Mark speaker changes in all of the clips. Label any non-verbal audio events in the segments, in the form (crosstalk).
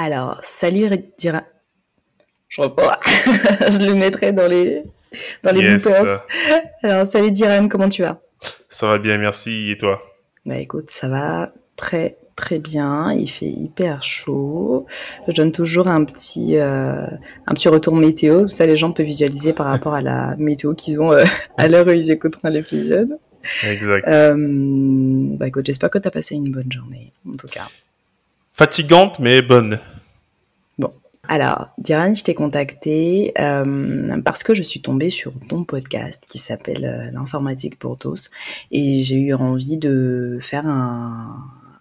Speaker 1: Alors, salut Dira. Je reprends. (laughs) je le mettrai dans les, dans les yes. Alors, salut Diran, comment tu vas?
Speaker 2: Ça va bien, merci. Et toi?
Speaker 1: Bah écoute, ça va très très bien. Il fait hyper chaud. Je donne toujours un petit, euh, un petit retour météo. Ça, les gens peuvent visualiser par rapport à la météo qu'ils ont euh, à l'heure où ils écouteront l'épisode.
Speaker 2: Exact.
Speaker 1: Euh, bah écoute, j'espère que tu as passé une bonne journée, en tout cas.
Speaker 2: Fatigante, mais bonne.
Speaker 1: Bon. Alors, Diran, je t'ai contacté euh, parce que je suis tombée sur ton podcast qui s'appelle euh, L'informatique pour tous et j'ai eu envie de faire un,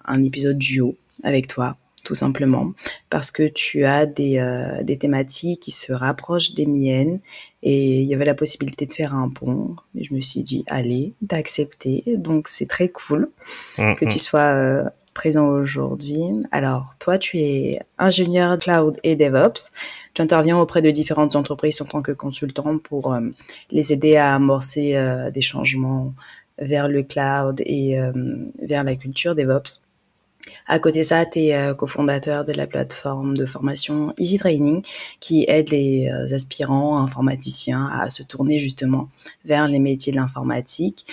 Speaker 1: un, épisode duo avec toi, tout simplement, parce que tu as des, euh, des thématiques qui se rapprochent des miennes et il y avait la possibilité de faire un pont. Et je me suis dit, allez, t'as accepté, donc c'est très cool mmh, que tu sois euh, présent aujourd'hui. Alors, toi, tu es ingénieur cloud et DevOps. Tu interviens auprès de différentes entreprises en tant que consultant pour euh, les aider à amorcer euh, des changements vers le cloud et euh, vers la culture DevOps. À côté de ça, tu es cofondateur de la plateforme de formation Easy Training qui aide les aspirants informaticiens à se tourner justement vers les métiers de l'informatique.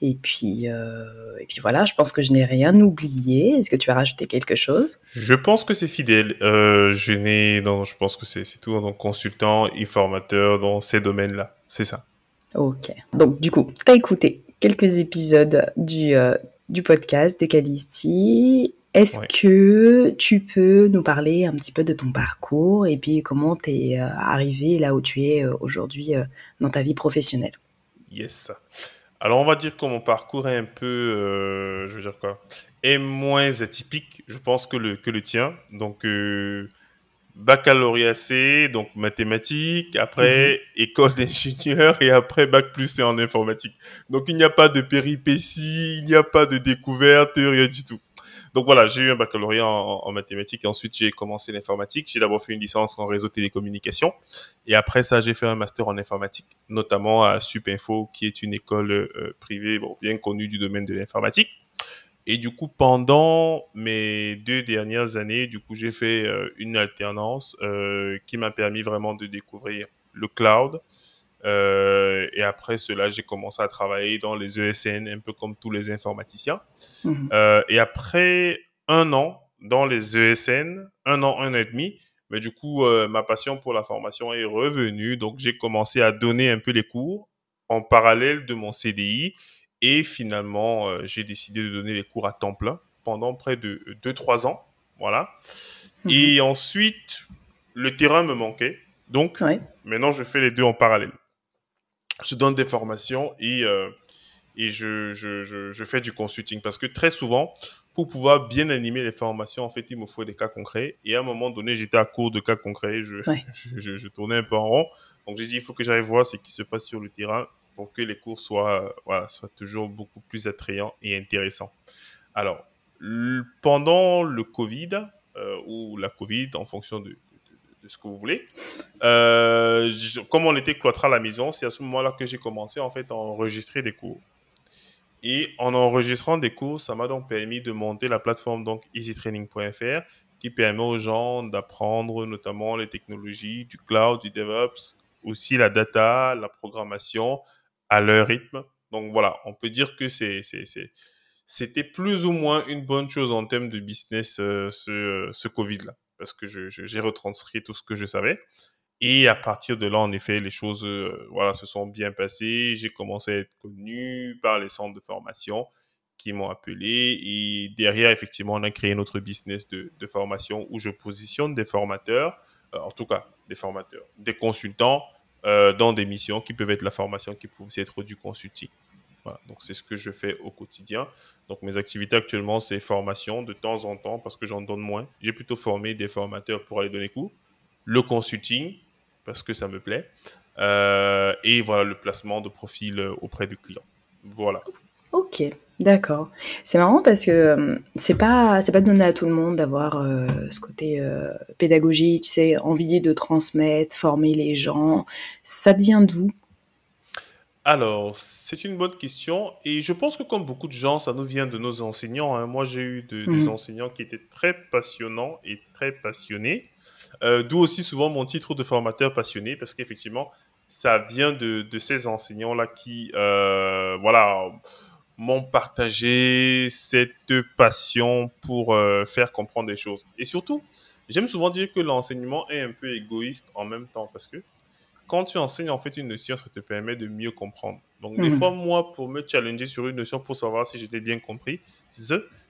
Speaker 1: Et puis, euh, et puis voilà, je pense que je n'ai rien oublié. Est-ce que tu as rajouté quelque chose?
Speaker 2: Je pense que c'est fidèle. Euh, je n'ai, non, je pense que c'est tout. Donc consultant et formateur dans ces domaines-là, c'est ça.
Speaker 1: Ok. Donc du coup, tu as écouté quelques épisodes du, euh, du podcast de Calisti. Est-ce ouais. que tu peux nous parler un petit peu de ton parcours et puis comment tu es arrivé là où tu es aujourd'hui dans ta vie professionnelle?
Speaker 2: Yes. Alors, on va dire que mon parcours est un peu, euh, je veux dire quoi, est moins atypique, je pense, que le, que le tien. Donc, euh, baccalauréat C, donc mathématiques, après -hmm. école (laughs) d'ingénieur et après bac plus C en informatique. Donc, il n'y a pas de péripéties, il n'y a pas de découverte, rien du tout. Donc voilà, j'ai eu un baccalauréat en, mathématiques et ensuite j'ai commencé l'informatique. J'ai d'abord fait une licence en réseau télécommunications et après ça j'ai fait un master en informatique, notamment à Supinfo qui est une école euh, privée bien connue du domaine de l'informatique. Et du coup, pendant mes deux dernières années, du coup, j'ai fait euh, une alternance euh, qui m'a permis vraiment de découvrir le cloud, euh, et après cela, j'ai commencé à travailler dans les ESN, un peu comme tous les informaticiens. Mmh. Euh, et après un an dans les ESN, un an, un an et demi, mais du coup, euh, ma passion pour la formation est revenue. Donc, j'ai commencé à donner un peu les cours en parallèle de mon CDI. Et finalement, j'ai décidé de donner les cours à temps plein pendant près de 2-3 ans. Voilà. Mmh. Et ensuite, le terrain me manquait. Donc, ouais. maintenant, je fais les deux en parallèle je donne des formations et, euh, et je, je, je, je, fais du consulting. Parce que très souvent, pour pouvoir bien animer les formations, en fait, il me faut des cas concrets. Et à un moment donné, j'étais à court de cas concrets. Je, ouais. (laughs) je, je, tournais un peu en rond. Donc, j'ai dit, il faut que j'aille voir ce qui se passe sur le terrain pour que les cours soient, euh, voilà, soient toujours beaucoup plus attrayants et intéressants. Alors, pendant le Covid, euh, ou la Covid, en fonction de, de ce que vous voulez. Euh, comme on était cloîtré à la maison, c'est à ce moment-là que j'ai commencé en fait à enregistrer des cours. Et en enregistrant des cours, ça m'a donc permis de monter la plateforme donc easytraining.fr qui permet aux gens d'apprendre notamment les technologies du cloud, du DevOps, aussi la data, la programmation à leur rythme. Donc voilà, on peut dire que c'est c'était plus ou moins une bonne chose en termes de business euh, ce, ce Covid-là parce que j'ai retranscrit tout ce que je savais. Et à partir de là, en effet, les choses euh, voilà, se sont bien passées. J'ai commencé à être connu par les centres de formation qui m'ont appelé. Et derrière, effectivement, on a créé notre business de, de formation où je positionne des formateurs, euh, en tout cas des formateurs, des consultants euh, dans des missions qui peuvent être la formation, qui peuvent aussi être du consulting. Donc c'est ce que je fais au quotidien. Donc mes activités actuellement, c'est formation de temps en temps parce que j'en donne moins. J'ai plutôt formé des formateurs pour aller donner cours. Le consulting, parce que ça me plaît. Euh, et voilà, le placement de profil auprès du client. Voilà.
Speaker 1: Ok, d'accord. C'est marrant parce que euh, c'est pas pas donné à tout le monde d'avoir euh, ce côté euh, pédagogie, tu sais, envie de transmettre, former les gens. Ça devient d'où
Speaker 2: Alors, c'est une bonne question et je pense que comme beaucoup de gens, ça nous vient de nos enseignants. hein. Moi, j'ai eu de- des
Speaker 1: Mhm.
Speaker 2: enseignants qui étaient très passionnants et très passionnés. Euh, d'où aussi souvent mon titre de formateur passionné parce qu'effectivement, ça vient de, de ces enseignants-là qui, euh, voilà, m'ont partagé cette passion pour euh, faire comprendre des choses. Et surtout, j'aime souvent dire que l'enseignement est un peu égoïste en même temps parce que quand tu enseignes en fait une notion, ça te permet de mieux comprendre. Donc des
Speaker 1: Mhm.
Speaker 2: fois, moi, pour me challenger sur une notion, pour savoir si j'ai bien compris,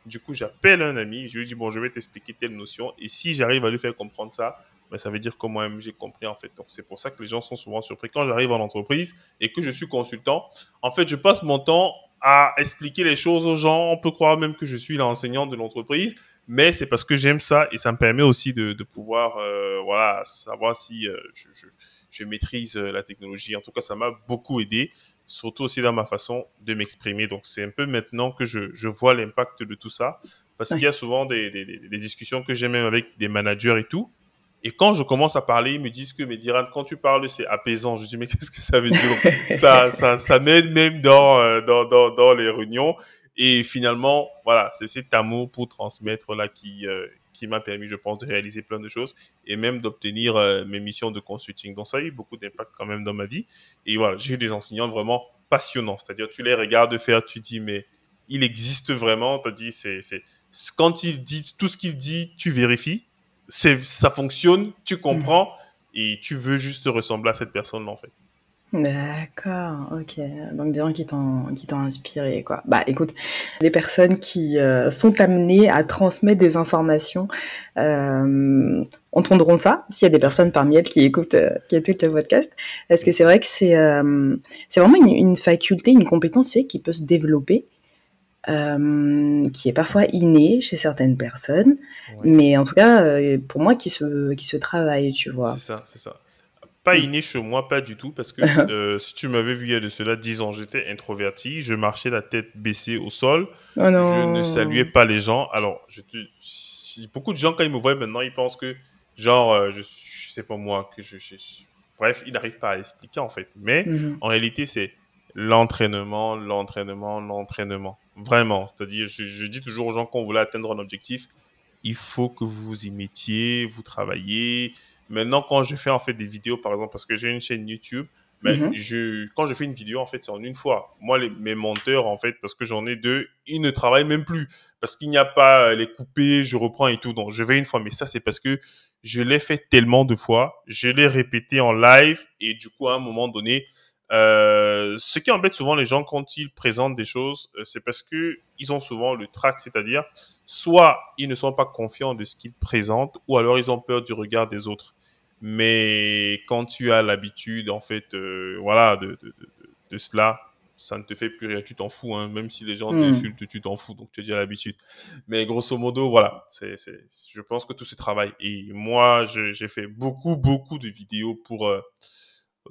Speaker 2: du coup, j'appelle un ami, je lui dis, bon, je vais t'expliquer telle notion, et si j'arrive à lui faire comprendre ça, ben, ça veut dire que moi-même, j'ai compris en fait. Donc c'est pour ça que les gens sont souvent surpris. Quand j'arrive en entreprise et que je suis consultant, en fait, je passe mon temps à expliquer les choses aux gens. On peut croire même que je suis l'enseignant de l'entreprise, mais c'est parce que j'aime ça et ça me permet aussi de, de pouvoir euh, voilà, savoir si euh, je, je, je maîtrise euh, la technologie. En tout cas, ça m'a beaucoup aidé, surtout aussi dans ma façon de m'exprimer. Donc, c'est un peu maintenant que je, je vois l'impact de tout ça, parce qu'il y a souvent des, des, des- des discussions que j'ai même avec des managers et tout. Et quand je commence à parler, ils me disent que, mais Diran, quand tu parles, c'est apaisant. Je dis, mais (laughs) qu'est-ce que ça veut dire? Ça, ça, ça m'aide même dans, dans, dans, dans les réunions. Et finalement, voilà, c'est cet amour pour transmettre là qui, euh, qui m'a permis, je pense, de réaliser plein de choses et même d'obtenir euh, mes missions de consulting. Donc ça a eu beaucoup d'impact quand même dans ma vie. Et voilà, j'ai eu des enseignants vraiment passionnants. C'est-à-dire, tu les regardes faire, tu dis, mais il existe vraiment? Tu dis, c'est, c'est, quand il dit tout ce qu'il dit, tu vérifies. C'est, ça fonctionne, tu comprends et tu veux juste ressembler à cette personne-là, en fait.
Speaker 1: D'accord, ok. Donc des gens qui t'ont qui t'ont inspiré, quoi. Bah écoute, des personnes qui euh, sont amenées à transmettre des informations euh, entendront ça. S'il y a des personnes parmi elles qui écoutent euh, qui écoutent le podcast, parce que c'est vrai que c'est c'est vraiment une, une faculté, une compétence, tu sais, qui peut se développer, euh, qui est parfois innée chez certaines personnes,
Speaker 2: Ouais.
Speaker 1: mais en tout cas euh, pour moi qui se qui se travaille, tu vois.
Speaker 2: C'est ça, c'est ça. Pas inné chez moi, pas du tout, parce que (laughs) euh, si tu m'avais vu il y a de cela 10 ans, j'étais introverti, je marchais la tête baissée au sol,
Speaker 1: Oh
Speaker 2: je ne saluais pas les gens. Alors, je te... si- beaucoup de gens, quand ils me voient maintenant, ils pensent que, genre, euh, je, sais pas moi, que je. Bref, ils n'arrivent pas à l'expliquer, en fait. Mais
Speaker 1: Mhm.
Speaker 2: en réalité, c'est l'entraînement, l'entraînement, l'entraînement. Vraiment. C'est-à-dire, je, je dis toujours aux gens, vous voulez atteindre un objectif, il faut que vous vous y mettiez, vous travaillez. Maintenant, quand je fais en fait des vidéos, par exemple, parce que j'ai une chaîne YouTube, ben,
Speaker 1: Mhm.
Speaker 2: je, quand je fais une vidéo, en fait, c'est en une fois. Moi, les, mes monteurs, en fait, parce que j'en ai deux, ils ne travaillent même plus. Parce qu'il n'y a pas euh, les coupés, je reprends et tout. Donc, je vais une fois. Mais ça, c'est parce que je l'ai fait tellement de fois. Je l'ai répété en live. Et du coup, à un moment donné, euh, ce qui embête souvent les gens quand ils présentent des choses, euh, c'est parce que ils ont souvent le trac, c'est-à-dire soit ils ne sont pas confiants de ce qu'ils présentent, ou alors ils ont peur du regard des autres. Mais quand tu as l'habitude, en fait, euh, voilà, de, de, de, de cela, ça ne te fait plus rien, tu t'en fous, hein. même si les gens
Speaker 1: Mm.
Speaker 2: t'insultent, tu t'en fous, donc tu as déjà l'habitude. Mais grosso modo, voilà, c'est, c'est, je pense que tout se travaille. Et moi, j'ai fait beaucoup, beaucoup de vidéos pour euh,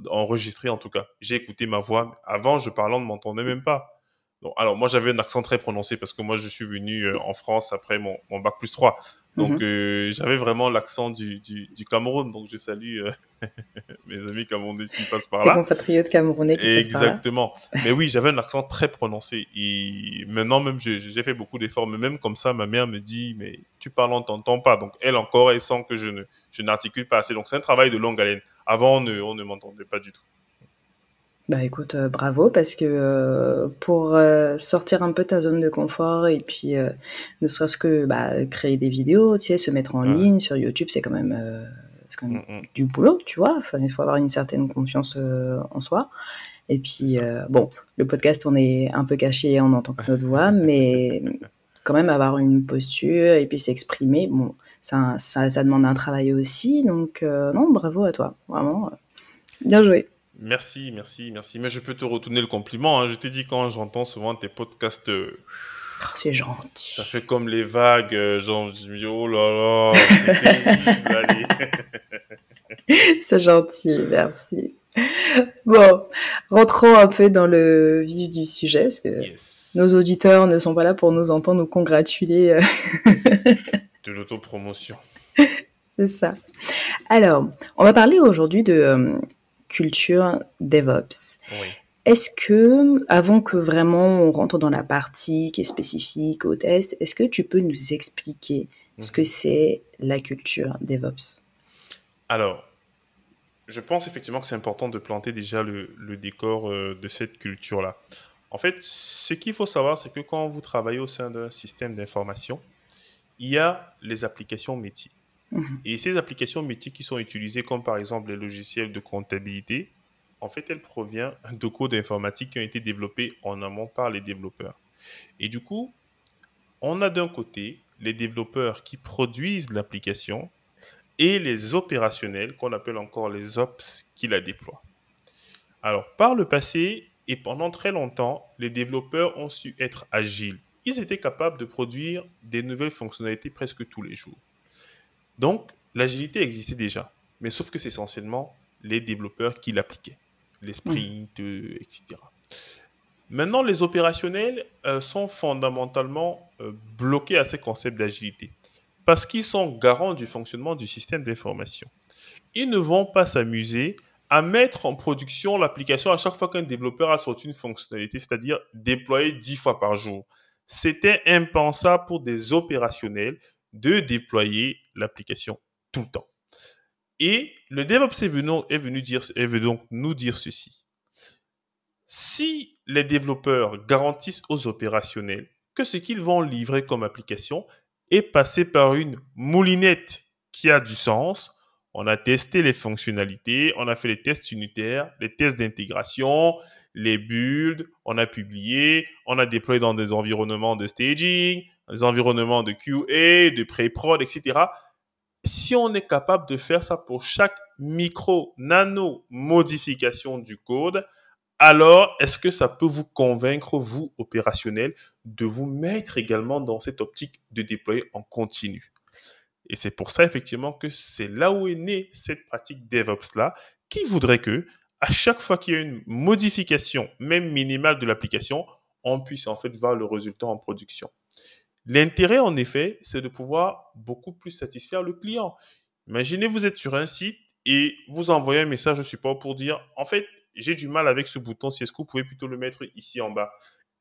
Speaker 2: enregistrer, en tout cas. J'ai écouté ma voix. Avant, je parlais, on ne m'entendait même pas. Donc, alors, moi, j'avais un accent très prononcé parce que moi, je suis venu euh, en France après mon, mon bac plus 3. Donc,
Speaker 1: Mhm.
Speaker 2: euh, j'avais vraiment l'accent du, du, du Cameroun. Donc, je salue euh, (laughs) mes amis camerounais s'ils passent par là.
Speaker 1: compatriotes camerounais qui passent par là.
Speaker 2: Exactement. Mais oui, j'avais un accent très prononcé. Et maintenant, même, j'ai fait beaucoup d'efforts. Mais même comme ça, ma mère me dit, mais tu parles, on t'entend pas. Donc, elle encore, elle sent que je ne je n'articule pas assez. Donc, c'est un travail de longue haleine. Avant, on ne, on ne m'entendait pas du tout.
Speaker 1: Bah écoute, euh, bravo parce que euh, pour euh, sortir un peu de ta zone de confort et puis ne serait-ce que bah, créer des vidéos, tu sais, se mettre en
Speaker 2: Ouais.
Speaker 1: ligne sur YouTube, c'est quand même, quand même
Speaker 2: Mm, mm.
Speaker 1: du boulot, tu vois. Enfin, il faut avoir une certaine confiance en soi. Et puis, bon, le podcast, on est un peu caché, on entend que notre voix, (laughs) mais quand même avoir une posture et puis s'exprimer, bon, ça, ça, ça demande un travail aussi. Donc, non, bravo à toi, vraiment, bien joué.
Speaker 2: Merci, merci, merci. Mais je peux te retourner le compliment. Hein. Je t'ai dit quand j'entends souvent tes podcasts. Euh,
Speaker 1: oh, c'est gentil.
Speaker 2: Ça fait comme les vagues. Euh, genre, je me dis, oh là là,
Speaker 1: c'est (laughs) (laughs) gentil, merci. Bon, rentrons un peu dans le vif du sujet, parce que nos auditeurs ne sont pas là pour nous entendre nous congratuler. Euh. (laughs)
Speaker 2: de l'autopromotion.
Speaker 1: C'est ça. Alors, on va parler aujourd'hui de euh, culture DevOps. Est-ce que, avant que vraiment on rentre dans la partie qui est spécifique au test, est-ce que tu peux nous expliquer ce que mhm. c'est la culture DevOps?
Speaker 2: Alors, je pense effectivement que c'est important de planter déjà le, décor euh, de cette culture-là. En fait, ce qu'il faut savoir, c'est que quand vous travaillez au sein d'un système d'information, il y a les applications métiers. Mhm. Et ces applications métiers qui sont utilisées, comme par exemple les logiciels de comptabilité, en fait, elles proviennent de codes informatiques qui ont été développés en amont par les développeurs. Et du coup, on a d'un côté les développeurs qui produisent l'application et les opérationnels qu'on appelle encore les ops qui la déploient. Alors, par le passé et pendant très longtemps, les développeurs ont su être agiles. Ils étaient capables de produire des nouvelles fonctionnalités presque tous les jours. Donc, l'agilité existait déjà, mais sauf que c'est essentiellement les développeurs qui l'appliquaient, les sprints, euh, etc. Maintenant, les opérationnels euh, sont fondamentalement euh, bloqués à ces concepts d'agilité parce qu'ils sont garants du fonctionnement du système d'information. Ils ne vont pas s'amuser à mettre en production l'application à chaque fois qu'un développeur a sorti une fonctionnalité, c'est-à-dire déployer dix fois par jour. C'était impensable pour des opérationnels de déployer l'application tout le temps. Et le DevOps est venu, est venu, dire, est venu donc nous dire ceci. Si les développeurs garantissent aux opérationnels que ce qu'ils vont livrer comme application est passé par une moulinette qui a du sens, on a testé les fonctionnalités, on a fait les tests unitaires, les tests d'intégration, les builds, on a publié, on a déployé dans des environnements de staging, des environnements de QA, de pré-prod, etc. Si on est capable de faire ça pour chaque micro, nano modification du code, alors est-ce que ça peut vous convaincre, vous, opérationnel, de vous mettre également dans cette optique de déployer en continu? Et c'est pour ça, effectivement, que c'est là où est née cette pratique DevOps-là, qui voudrait que, à chaque fois qu'il y a une modification, même minimale de l'application, on puisse en fait voir le résultat en production. L'intérêt, en effet, c'est de pouvoir beaucoup plus satisfaire le client. Imaginez, vous êtes sur un site et vous envoyez un message au support pour dire, en fait, j'ai du mal avec ce bouton, si est-ce que vous pouvez plutôt le mettre ici en bas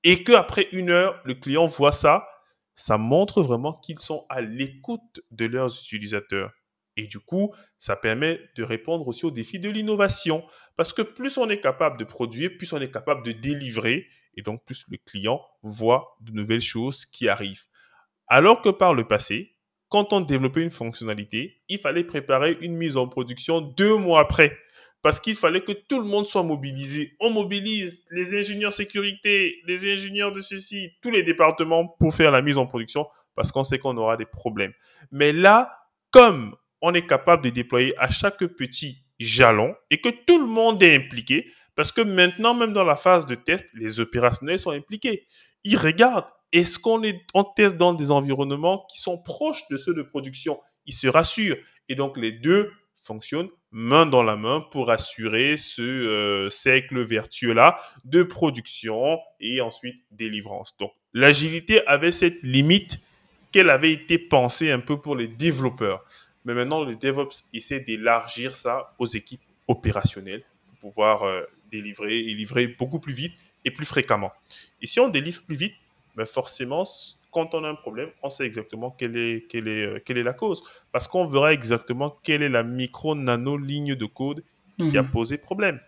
Speaker 2: Et qu'après une heure, le client voit ça, ça montre vraiment qu'ils sont à l'écoute de leurs utilisateurs. Et du coup, ça permet de répondre aussi aux défis de l'innovation. Parce que plus on est capable de produire, plus on est capable de délivrer. Et donc, plus le client voit de nouvelles choses qui arrivent. Alors que par le passé, quand on développait une fonctionnalité, il fallait préparer une mise en production deux mois après. Parce qu'il fallait que tout le monde soit mobilisé. On mobilise les ingénieurs sécurité, les ingénieurs de ceci, tous les départements pour faire la mise en production parce qu'on sait qu'on aura des problèmes. Mais là, comme on est capable de déployer à chaque petit jalon et que tout le monde est impliqué, parce que maintenant, même dans la phase de test, les opérationnels sont impliqués. Ils regardent, est-ce qu'on est, on teste dans des environnements qui sont proches de ceux de production Ils se rassurent. Et donc, les deux fonctionnent main dans la main pour assurer ce euh, cercle vertueux-là de production et ensuite délivrance. Donc, l'agilité avait cette limite qu'elle avait été pensée un peu pour les développeurs. Mais maintenant, le DevOps essaie d'élargir ça aux équipes opérationnelles pour pouvoir euh, délivrer et livrer beaucoup plus vite et plus fréquemment. Et si on délivre plus vite, ben forcément, quand on a un problème, on sait exactement quelle est, quelle est, euh, quelle est la cause. Parce qu'on verra exactement quelle est la micro-nano ligne de code qui a mhm. posé problème.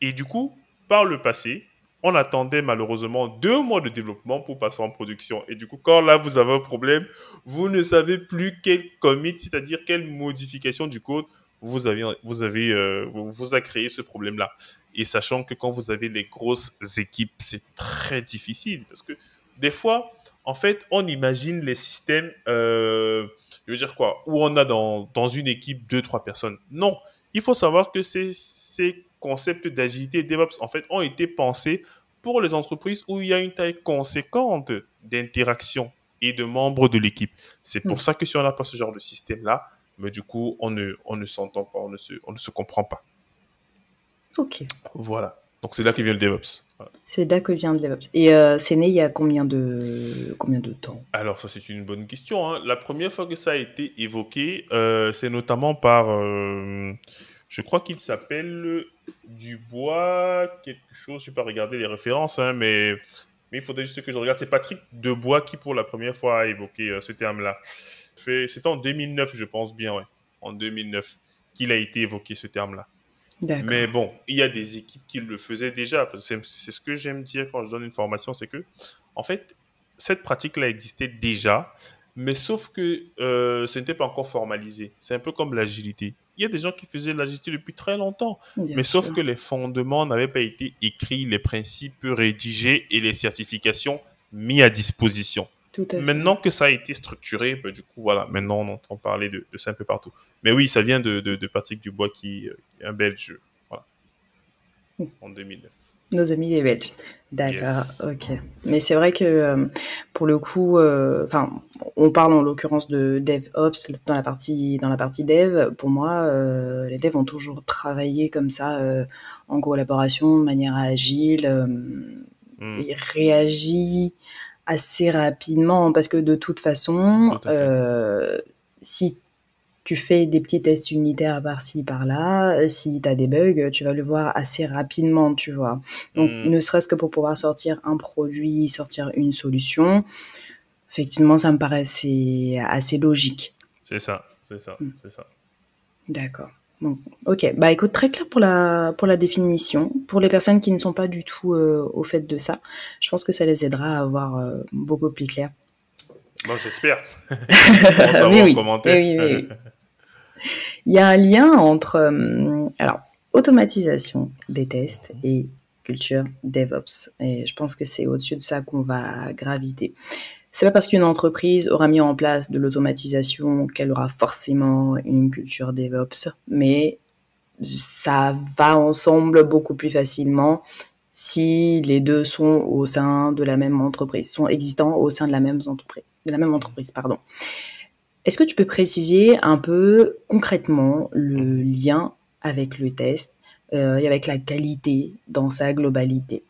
Speaker 2: Et du coup, par le passé, on attendait malheureusement deux mois de développement pour passer en production. Et du coup, quand là, vous avez un problème, vous ne savez plus quel commit, c'est-à-dire quelle modification du code vous avez, vous avez, euh, vous, a créé ce problème-là. Et sachant que quand vous avez les grosses équipes, c'est très difficile parce que des fois, en fait, on imagine les systèmes, euh, je veux dire quoi, où on a dans, dans une équipe deux, trois personnes. Non, il faut savoir que c'est concepts d'agilité DevOps, en fait, ont été pensés pour les entreprises où il y a une taille conséquente d'interaction et de membres de l'équipe. C'est pour mm. ça que si on n'a pas ce genre de système-là, mais du coup, on ne, on ne s'entend pas, on ne, se, on ne se comprend pas.
Speaker 1: Ok.
Speaker 2: Voilà. Donc c'est là que vient le DevOps.
Speaker 1: C'est là que vient le DevOps. Et euh, c'est né il y a combien de, combien de temps?
Speaker 2: Alors ça c'est une bonne question. Hein. La première fois que ça a été évoqué, euh, c'est notamment par, euh, je crois qu'il s'appelle Dubois, quelque chose, je ne vais pas regarder les références, hein, mais, mais il faudrait juste que je regarde. C'est Patrick Dubois qui pour la première fois a évoqué ce terme-là. C'était en 2009, je pense bien, ouais. En 2009 qu'il a été évoqué ce terme-là. Mais bon, il y a des équipes qui le faisaient déjà. C'est ce que j'aime dire quand je donne une formation, c'est que, en fait, cette pratique-là existait déjà, mais sauf que euh, ce n'était pas encore formalisé. C'est un peu comme l'agilité. Il y a des gens qui faisaient l'agilité depuis très longtemps, mais sauf que les fondements n'avaient pas été écrits, les principes rédigés et les certifications mis à disposition. Maintenant que ça a été structuré, ben, du coup, voilà, maintenant on entend parler de, ça un peu partout. Mais oui, ça vient de, de, Patrick Dubois, qui, euh, est un Belge, voilà, hmm. en 2009.
Speaker 1: Nos amis les Belges. D'accord, ok. Mais c'est vrai que euh, pour le coup, euh, on parle en l'occurrence de DevOps dans la partie dans la partie Dev. Pour moi, les devs ont toujours travaillé comme ça, en collaboration, de manière agile, hmm. et réagi assez rapidement parce que de toute façon, euh, si tu fais des petits tests unitaires par-ci, par-là, si tu as des bugs, tu vas le voir assez rapidement, tu vois. Donc, hmm. ne serait-ce que pour pouvoir sortir un produit, sortir une solution, effectivement, ça me assez, assez logique.
Speaker 2: C'est ça, c'est ça, hmm. c'est ça.
Speaker 1: D'accord. Bon, ok, bah écoute, très clair pour la, pour la définition. Pour les personnes qui ne sont pas du tout euh, au fait de ça, je pense que ça les aidera à avoir euh, beaucoup plus clair.
Speaker 2: Bon, j'espère. (laughs)
Speaker 1: oui, oui. oui, oui, Il y a un lien entre euh, alors, automatisation des tests et culture DevOps. Et je pense que c'est au-dessus de ça qu'on va graviter. C'est pas parce qu'une entreprise aura mis en place de l'automatisation qu'elle aura forcément une culture DevOps, mais ça va ensemble beaucoup plus facilement si les deux sont au sein de la même entreprise, sont existants au sein de la même entreprise, de la même entreprise, pardon. Est-ce que tu peux préciser un peu concrètement le lien avec le test euh, et avec la qualité dans sa globalité?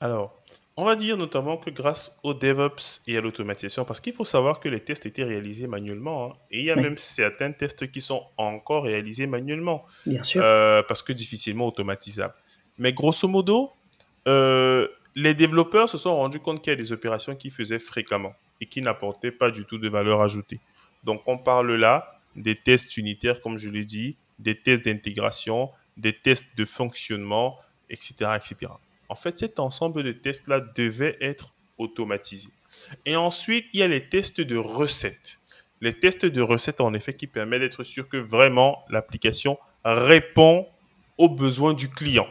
Speaker 2: Alors, on va dire notamment que grâce au DevOps et à l'automatisation, parce qu'il faut savoir que les tests étaient réalisés manuellement, hein, et il y a même certains tests qui sont encore réalisés manuellement.
Speaker 1: Bien sûr.
Speaker 2: Euh, parce que difficilement automatisables. Mais grosso modo, euh, les développeurs se sont rendus compte qu'il y a des opérations qu'ils faisaient fréquemment et qui n'apportaient pas du tout de valeur ajoutée. Donc on parle là des tests unitaires, comme je l'ai dit, des tests d'intégration, des tests de fonctionnement, etc., etc. En fait, cet ensemble de tests-là devait être automatisé. Et ensuite, il y a les tests de recettes. Les tests de recettes, en effet, qui permettent d'être sûr que vraiment l'application répond aux besoins du client.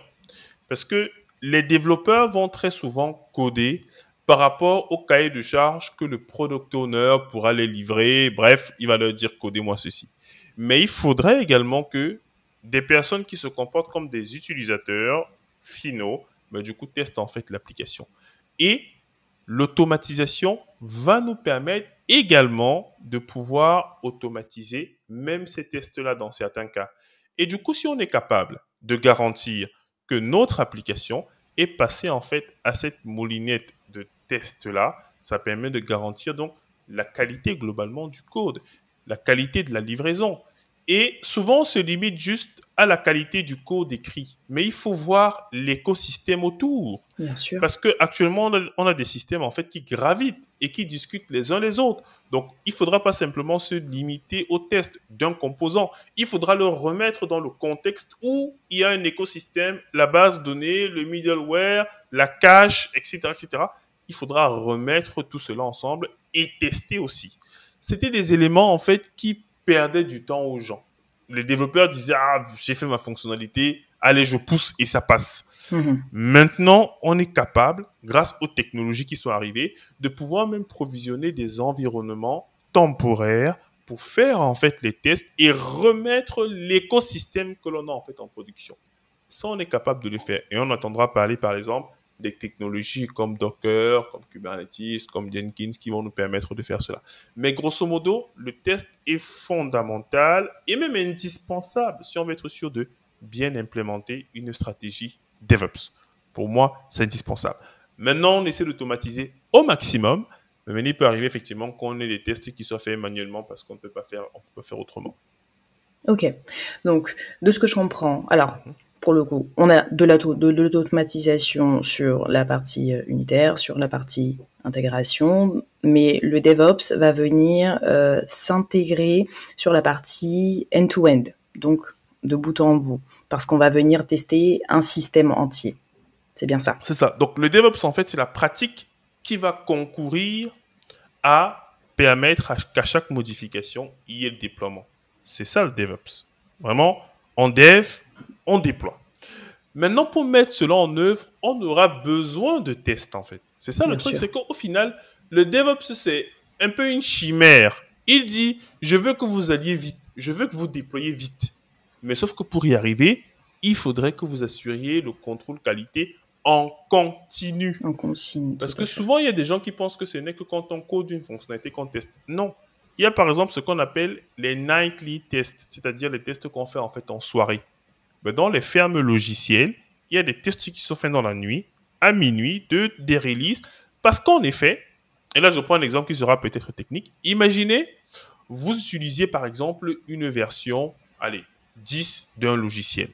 Speaker 2: Parce que les développeurs vont très souvent coder par rapport au cahier de charge que le product owner pourra les livrer. Bref, il va leur dire codez-moi ceci. Mais il faudrait également que des personnes qui se comportent comme des utilisateurs finaux bah, du coup, teste en fait l'application. Et l'automatisation va nous permettre également de pouvoir automatiser même ces tests-là dans certains cas. Et du coup, si on est capable de garantir que notre application est passée en fait à cette moulinette de tests-là, ça permet de garantir donc la qualité globalement du code, la qualité de la livraison. Et souvent, on se limite juste à la qualité du code écrit. Mais il faut voir l'écosystème autour.
Speaker 1: Bien sûr.
Speaker 2: Parce qu'actuellement, on a des systèmes en fait qui gravitent et qui discutent les uns les autres. Donc, il ne faudra pas simplement se limiter au test d'un composant. Il faudra le remettre dans le contexte où il y a un écosystème, la base donnée, le middleware, la cache, etc., etc. Il faudra remettre tout cela ensemble et tester aussi. C'était des éléments en fait qui perdait du temps aux gens. Les développeurs disaient ah j'ai fait ma fonctionnalité, allez je pousse et ça passe. Mhm. Maintenant, on est capable, grâce aux technologies qui sont arrivées, de pouvoir même provisionner des environnements temporaires pour faire en fait les tests et remettre l'écosystème que l'on a en fait en production. Ça, on est capable de le faire. Et on entendra parler, par exemple, des technologies comme Docker, comme Kubernetes, comme Jenkins qui vont nous permettre de faire cela. Mais grosso modo, le test est fondamental et même indispensable si on veut être sûr de bien implémenter une stratégie DevOps. Pour moi, c'est indispensable. Maintenant, on essaie d'automatiser au maximum, mais il peut arriver effectivement qu'on ait des tests qui soient faits manuellement parce qu'on ne peut pas faire, on peut pas faire autrement.
Speaker 1: Ok. Donc, de ce que je comprends, alors, mhm pour le coup, on a de l'automatisation sur la partie euh, unitaire, sur la partie intégration, mais le DevOps va venir euh, s'intégrer sur la partie end-to-end, donc de bout en bout, parce qu'on va venir tester un système entier. C'est bien ça.
Speaker 2: C'est ça. Donc le DevOps, en fait, c'est la pratique qui va concourir à permettre qu'à chaque modification, il y ait le déploiement. C'est ça le DevOps. Vraiment, en dev, on déploie. Maintenant, pour mettre cela en œuvre, on aura besoin de tests, en fait. C'est ça le truc, c'est qu'au final, le DevOps, c'est un peu une chimère. Il dit, je veux que vous alliez vite, je veux que vous déployiez vite. Mais sauf que pour y arriver, il faudrait que vous assuriez le contrôle qualité en continu.
Speaker 1: En continu.
Speaker 2: Parce que souvent, il y a des gens qui pensent que ce n'est que quand on code une fonctionnalité qu'on teste. Non. Il y a par exemple ce qu'on appelle les nightly tests, c'est-à-dire les tests qu'on fait en fait en soirée dans les fermes logicielles, il y a des tests qui sont faits dans la nuit, à minuit, de, des releases. Parce qu'en effet, et là je prends un exemple qui sera peut-être technique, imaginez, vous utilisiez par exemple une version, allez, 10 d'un logiciel.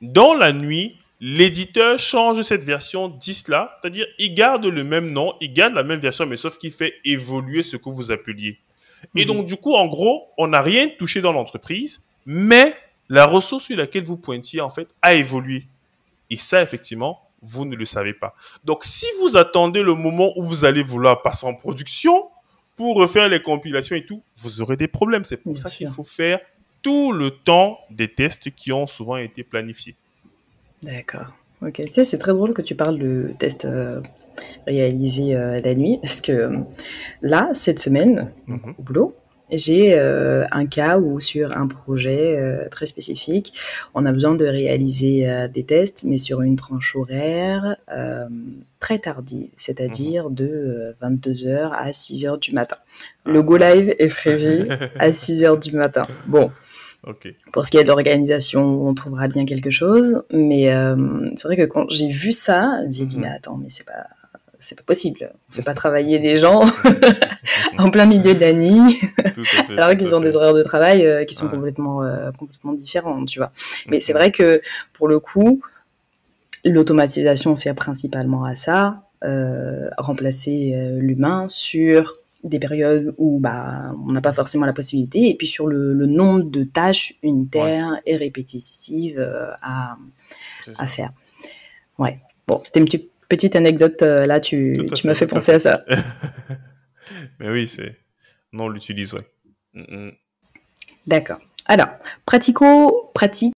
Speaker 2: Dans la nuit, l'éditeur change cette version 10 là, c'est-à-dire il garde le même nom, il garde la même version, mais sauf qu'il fait évoluer ce que vous appeliez. Et mhm. donc du coup, en gros, on n'a rien touché dans l'entreprise, mais la ressource sur laquelle vous pointiez, en fait, a évolué. Et ça, effectivement, vous ne le savez pas. Donc, si vous attendez le moment où vous allez vouloir passer en production pour refaire les compilations et tout, vous aurez des problèmes. C'est pour ça qu'il faut faire tout le temps des tests qui ont souvent été planifiés.
Speaker 1: D'accord. Ok. Tu sais, c'est très drôle que tu parles de tests euh, réalisés euh, la nuit, parce que euh, là, cette semaine, mhm. au boulot, j'ai euh, un cas où sur un projet euh, très spécifique, on a besoin de réaliser euh, des tests, mais sur une tranche horaire très tardive, c'est-à-dire mhm. de 22h à 6h du matin. Ah. Le go live est prévu (laughs) à 6h du matin. Bon. Pour ce qui est de l'organisation, on trouvera bien quelque chose. Mais c'est vrai que quand j'ai vu ça, j'ai dit, mhm. mais attends, mais c'est pas, c'est pas possible. On fait pas travailler des gens (laughs) (laughs) en plein milieu de la nuit, (laughs) alors qu'ils ont des horaires de travail euh, qui sont complètement, euh, complètement différents, tu vois. Mais c'est vrai que pour le coup, l'automatisation sert principalement à ça, euh, remplacer l'humain sur des périodes où bah, on n'a pas forcément la possibilité, et puis sur le, nombre de tâches unitaires et répétitives à, à faire. Ouais. Bon, c'était une petite petite anecdote, euh, là, tu, tu m'as fait penser à ça. (laughs)
Speaker 2: Mais oui, c'est. Non, on l'utilise, ouais. Mm, mm.
Speaker 1: D'accord. Alors, pratico-pratique.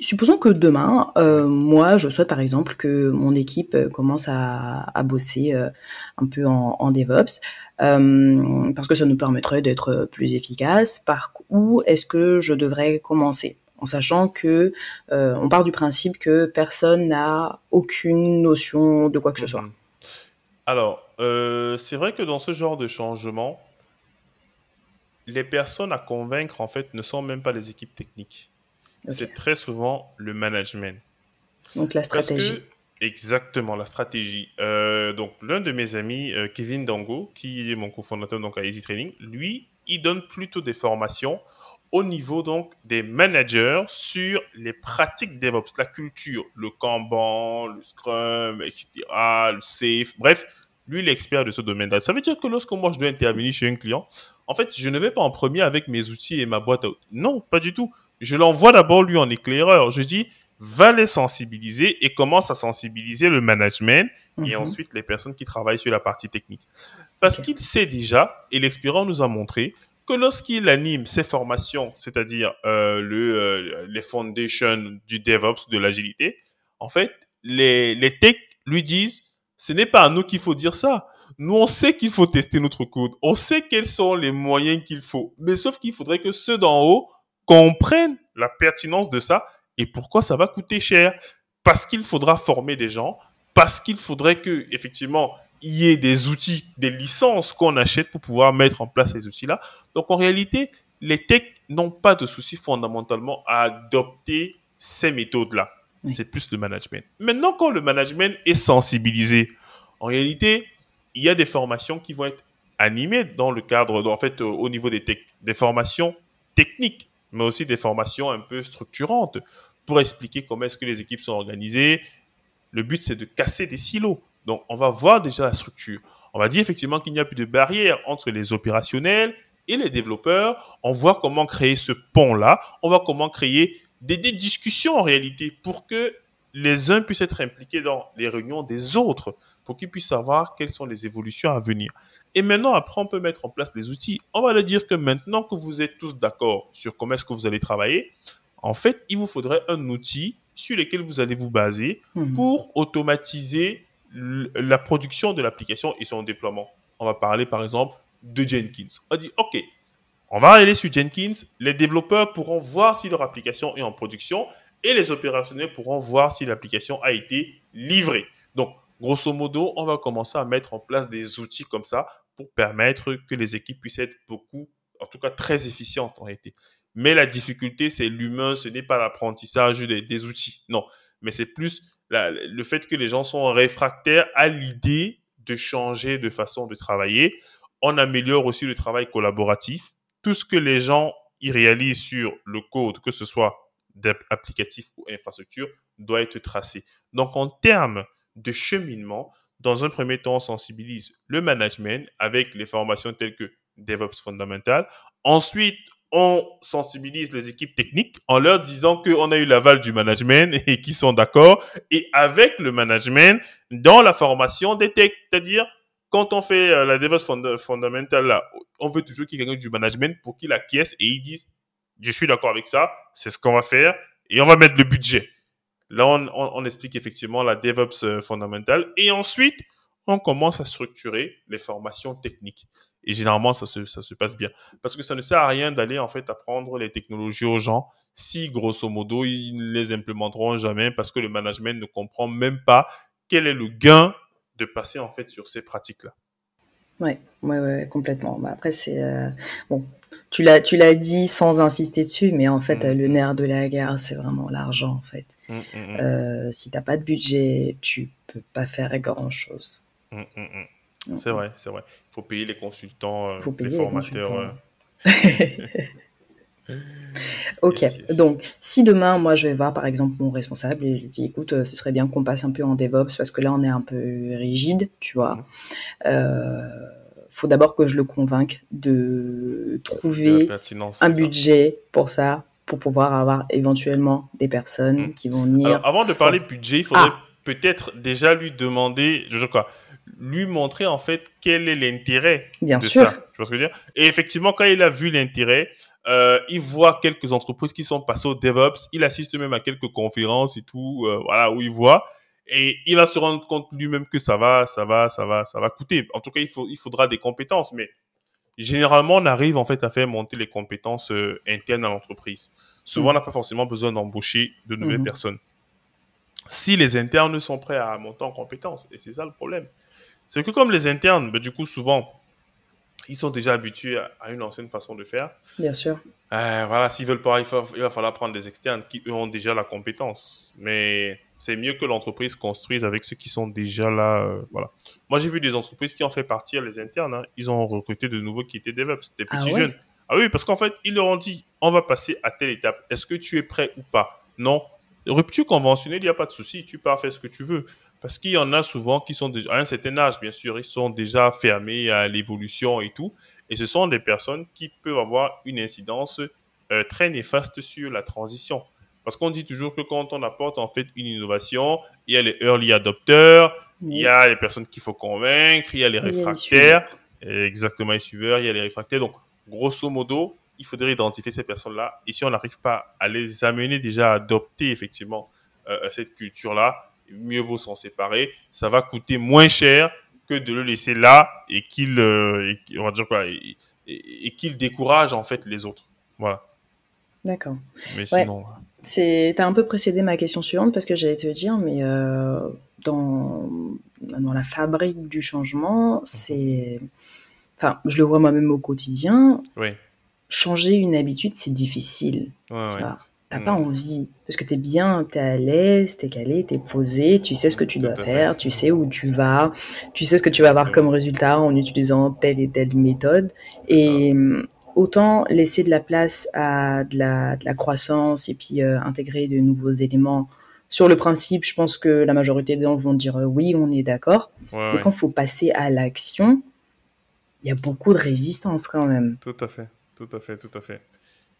Speaker 1: Supposons que demain, euh, moi, je souhaite par exemple que mon équipe commence à, bosser euh, un peu en, en DevOps, parce que ça nous permettrait d'être plus efficace. Par où est-ce que je devrais commencer? En sachant que euh, on part du principe que personne n'a aucune notion de quoi que ce soit. Mhm.
Speaker 2: Alors, euh, c'est vrai que dans ce genre de changement, les personnes à convaincre, en fait, ne sont même pas les équipes techniques. C'est très souvent le management.
Speaker 1: Donc la stratégie.
Speaker 2: exactement, la stratégie. Euh, donc, l'un de mes amis, Kevin Dango, qui est mon cofondateur donc, à Easy Training, lui, il donne plutôt des formations au niveau donc des managers sur les pratiques DevOps, la culture, le Kanban, le Scrum, etc., le Safe, bref, lui l'expert de ce domaine-là. Ça veut dire que lorsque moi je dois intervenir chez un client, en fait, je ne vais pas en premier avec mes outils et ma boîte à Non, pas du tout. Je l'envoie d'abord lui en éclaireur. Je dis, va les sensibiliser et commence à sensibiliser le management et mhm. ensuite les personnes qui travaillent sur la partie technique. Parce qu'il sait déjà, et l'expérience nous a montré, que lorsqu'il anime ses formations, c'est-à-dire euh, le, euh, les foundations du DevOps, de l'agilité, en fait, les, les techs lui disent, ce n'est pas à nous qu'il faut dire ça. Nous, on sait qu'il faut tester notre code. On sait quels sont les moyens qu'il faut. Mais sauf qu'il faudrait que ceux d'en haut comprennent la pertinence de ça et pourquoi ça va coûter cher. Parce qu'il faudra former des gens, parce qu'il faudrait que, effectivement, il y ait des outils, des licences qu'on achète pour pouvoir mettre en place ces outils-là. Donc, en réalité, les techs n'ont pas de souci fondamentalement à adopter ces méthodes-là. C'est plus le management. Maintenant, quand le management est sensibilisé, en réalité, il y a des formations qui vont être animées dans le cadre, en fait, au niveau des, des formations techniques, mais aussi des formations un peu structurantes pour expliquer comment est-ce que les équipes sont organisées. Le but, c'est de casser des silos. Donc, on va voir déjà la structure. On va dire effectivement qu'il n'y a plus de barrière entre les opérationnels et les développeurs. On voit comment créer ce pont-là. On voit comment créer des, discussions en réalité pour que les uns puissent être impliqués dans les réunions des autres, pour qu'ils puissent savoir quelles sont les évolutions à venir. Et maintenant, après, on peut mettre en place les outils. On va le dire que maintenant que vous êtes tous d'accord sur comment est-ce que vous allez travailler, en fait, il vous faudrait un outil sur lequel vous allez vous baser mhm. pour automatiser la production de l'application et son déploiement. On va parler par exemple de Jenkins. On dit, OK, on va aller sur Jenkins, les développeurs pourront voir si leur application est en production et les opérationnels pourront voir si l'application a été livrée. Donc, grosso modo, on va commencer à mettre en place des outils comme ça pour permettre que les équipes puissent être beaucoup, en tout cas très efficientes en réalité. Mais la difficulté, c'est l'humain, ce n'est pas l'apprentissage des, outils. Non, mais c'est plus le fait que les gens sont réfractaires à l'idée de changer de façon de travailler. On améliore aussi le travail collaboratif. Tout ce que les gens y réalisent sur le code, que ce soit applicatif ou infrastructure, doit être tracé. Donc, en termes de cheminement, dans un premier temps, on sensibilise le management avec les formations telles que DevOps fondamental. Ensuite, on sensibilise les équipes techniques en leur disant qu'on a eu l'aval du management et qu'ils sont d'accord. Et avec le management, dans la formation des techs, c'est-à-dire quand on fait euh, la DevOps fondamentale, là, on veut toujours qu'il y ait du management pour qu'il acquiesce et ils disent, je suis d'accord avec ça, c'est ce qu'on va faire et on va mettre le budget. Là, on, on explique effectivement la DevOps euh, fondamentale et ensuite, on commence à structurer les formations techniques. Et généralement, ça se, ça se passe bien. Parce que ça ne sert à rien d'aller en fait apprendre les technologies aux gens si, grosso modo, ils ne les implémenteront jamais parce que le management ne comprend même pas quel est le gain de passer en fait sur ces pratiques-là.
Speaker 1: Oui, ouais, ouais, complètement. Bah, après, c'est euh, bon. Tu l'as, tu l'as dit sans insister dessus, mais en fait, mm. le nerf de la guerre, c'est vraiment l'argent, en fait. Mm, mm, euh, si t'as pas de budget, tu peux pas faire grand chose.
Speaker 2: C'est vrai, c'est vrai. Il faut payer les consultants, euh, les formateurs.
Speaker 1: Euh. (laughs) ok, donc si demain, moi, je vais voir par exemple mon responsable et je lui dis, écoute, euh, ce serait bien qu'on passe un peu en DevOps parce que là, on est un peu rigide, tu vois. Euh, faut d'abord que je le convainque de trouver un budget pour ça, pour pouvoir avoir éventuellement des personnes mmh. qui vont venir.
Speaker 2: avant de parler budget, il faudrait ah. peut-être déjà lui demander, je sais quoi, lui montrer en fait quel est l'intérêt
Speaker 1: Bien sûr.
Speaker 2: ça. Tu vois ce que je veux dire? Et effectivement, quand il a vu l'intérêt, euh, il voit quelques entreprises qui sont passées au DevOps, il assiste même à quelques conférences et tout, euh, voilà, où il voit. Et il va se rendre compte lui-même que ça va, ça va, ça va, ça va coûter. En tout cas, il, faut, il faudra des compétences. Mais généralement, on arrive en fait à faire monter les compétences euh, internes à l'entreprise. Souvent, on n'a pas forcément besoin d'embaucher de nouvelles mhm. personnes. Si les internes sont prêts à monter en compétences, et c'est ça le problème. C'est que comme les internes, ben, du coup, souvent, ils sont déjà habitués à une ancienne façon de faire.
Speaker 1: Bien sûr.
Speaker 2: Euh, voilà, s'ils veulent pas, il, va falloir prendre des externes qui, eux, ont déjà la compétence. Mais c'est mieux que l'entreprise construise avec ceux qui sont déjà là. Euh, voilà. Moi, j'ai vu des entreprises qui ont fait partir les internes. Hein. Ils ont recruté de nouveaux qui étaient DevOps, des ah petits jeunes. Ah oui, parce qu'en fait, ils leur ont dit, on va passer à telle étape. Est-ce que tu es prêt ou pas? Non. Rupture conventionnelle, il n'y a pas de souci. Tu pars faire ce que tu veux. Parce qu'il y en a souvent qui sont déjà, à un certain âge, bien sûr, ils sont déjà fermés à l'évolution et tout. Et ce sont des personnes qui peuvent avoir une incidence euh, très néfaste sur la transition. Parce qu'on dit toujours que quand on apporte en fait une innovation, il y a les early adopters, il y a les personnes qu'il faut convaincre, il y a les réfractaires, exactement les suiveurs, il y a les réfractaires. Donc, grosso modo, il faudrait identifier ces personnes-là. Et si on n'arrive pas à les amener déjà à adopter effectivement euh, cette culture-là, mieux vaut s'en séparer. Ça va coûter moins cher que de le laisser là et qu'il, euh, on va dire quoi, et, qu'il décourage en fait les autres. Voilà.
Speaker 1: D'accord.
Speaker 2: Mais sinon.
Speaker 1: C'est, t'as un peu précédé ma question suivante parce que j'allais te dire, mais euh, dans, dans la fabrique du changement, c'est, enfin, je le vois moi-même au quotidien.
Speaker 2: Oui.
Speaker 1: Changer une habitude, c'est difficile.
Speaker 2: Ouais,
Speaker 1: T'as pas envie parce que t'es bien, t'es à l'aise, t'es calé, t'es posé, tu sais ce que tu dois faire, tu sais où tu vas, tu sais ce que tu vas avoir comme résultat en utilisant telle et telle méthode. Et autant laisser de la place à de la, de la croissance et puis euh, intégrer de nouveaux éléments. Sur le principe, je pense que la majorité des gens vont dire euh, oui, on est d'accord. mais quand il faut passer à l'action, il y a beaucoup de résistance quand même.
Speaker 2: Tout à fait, tout à fait, tout à fait.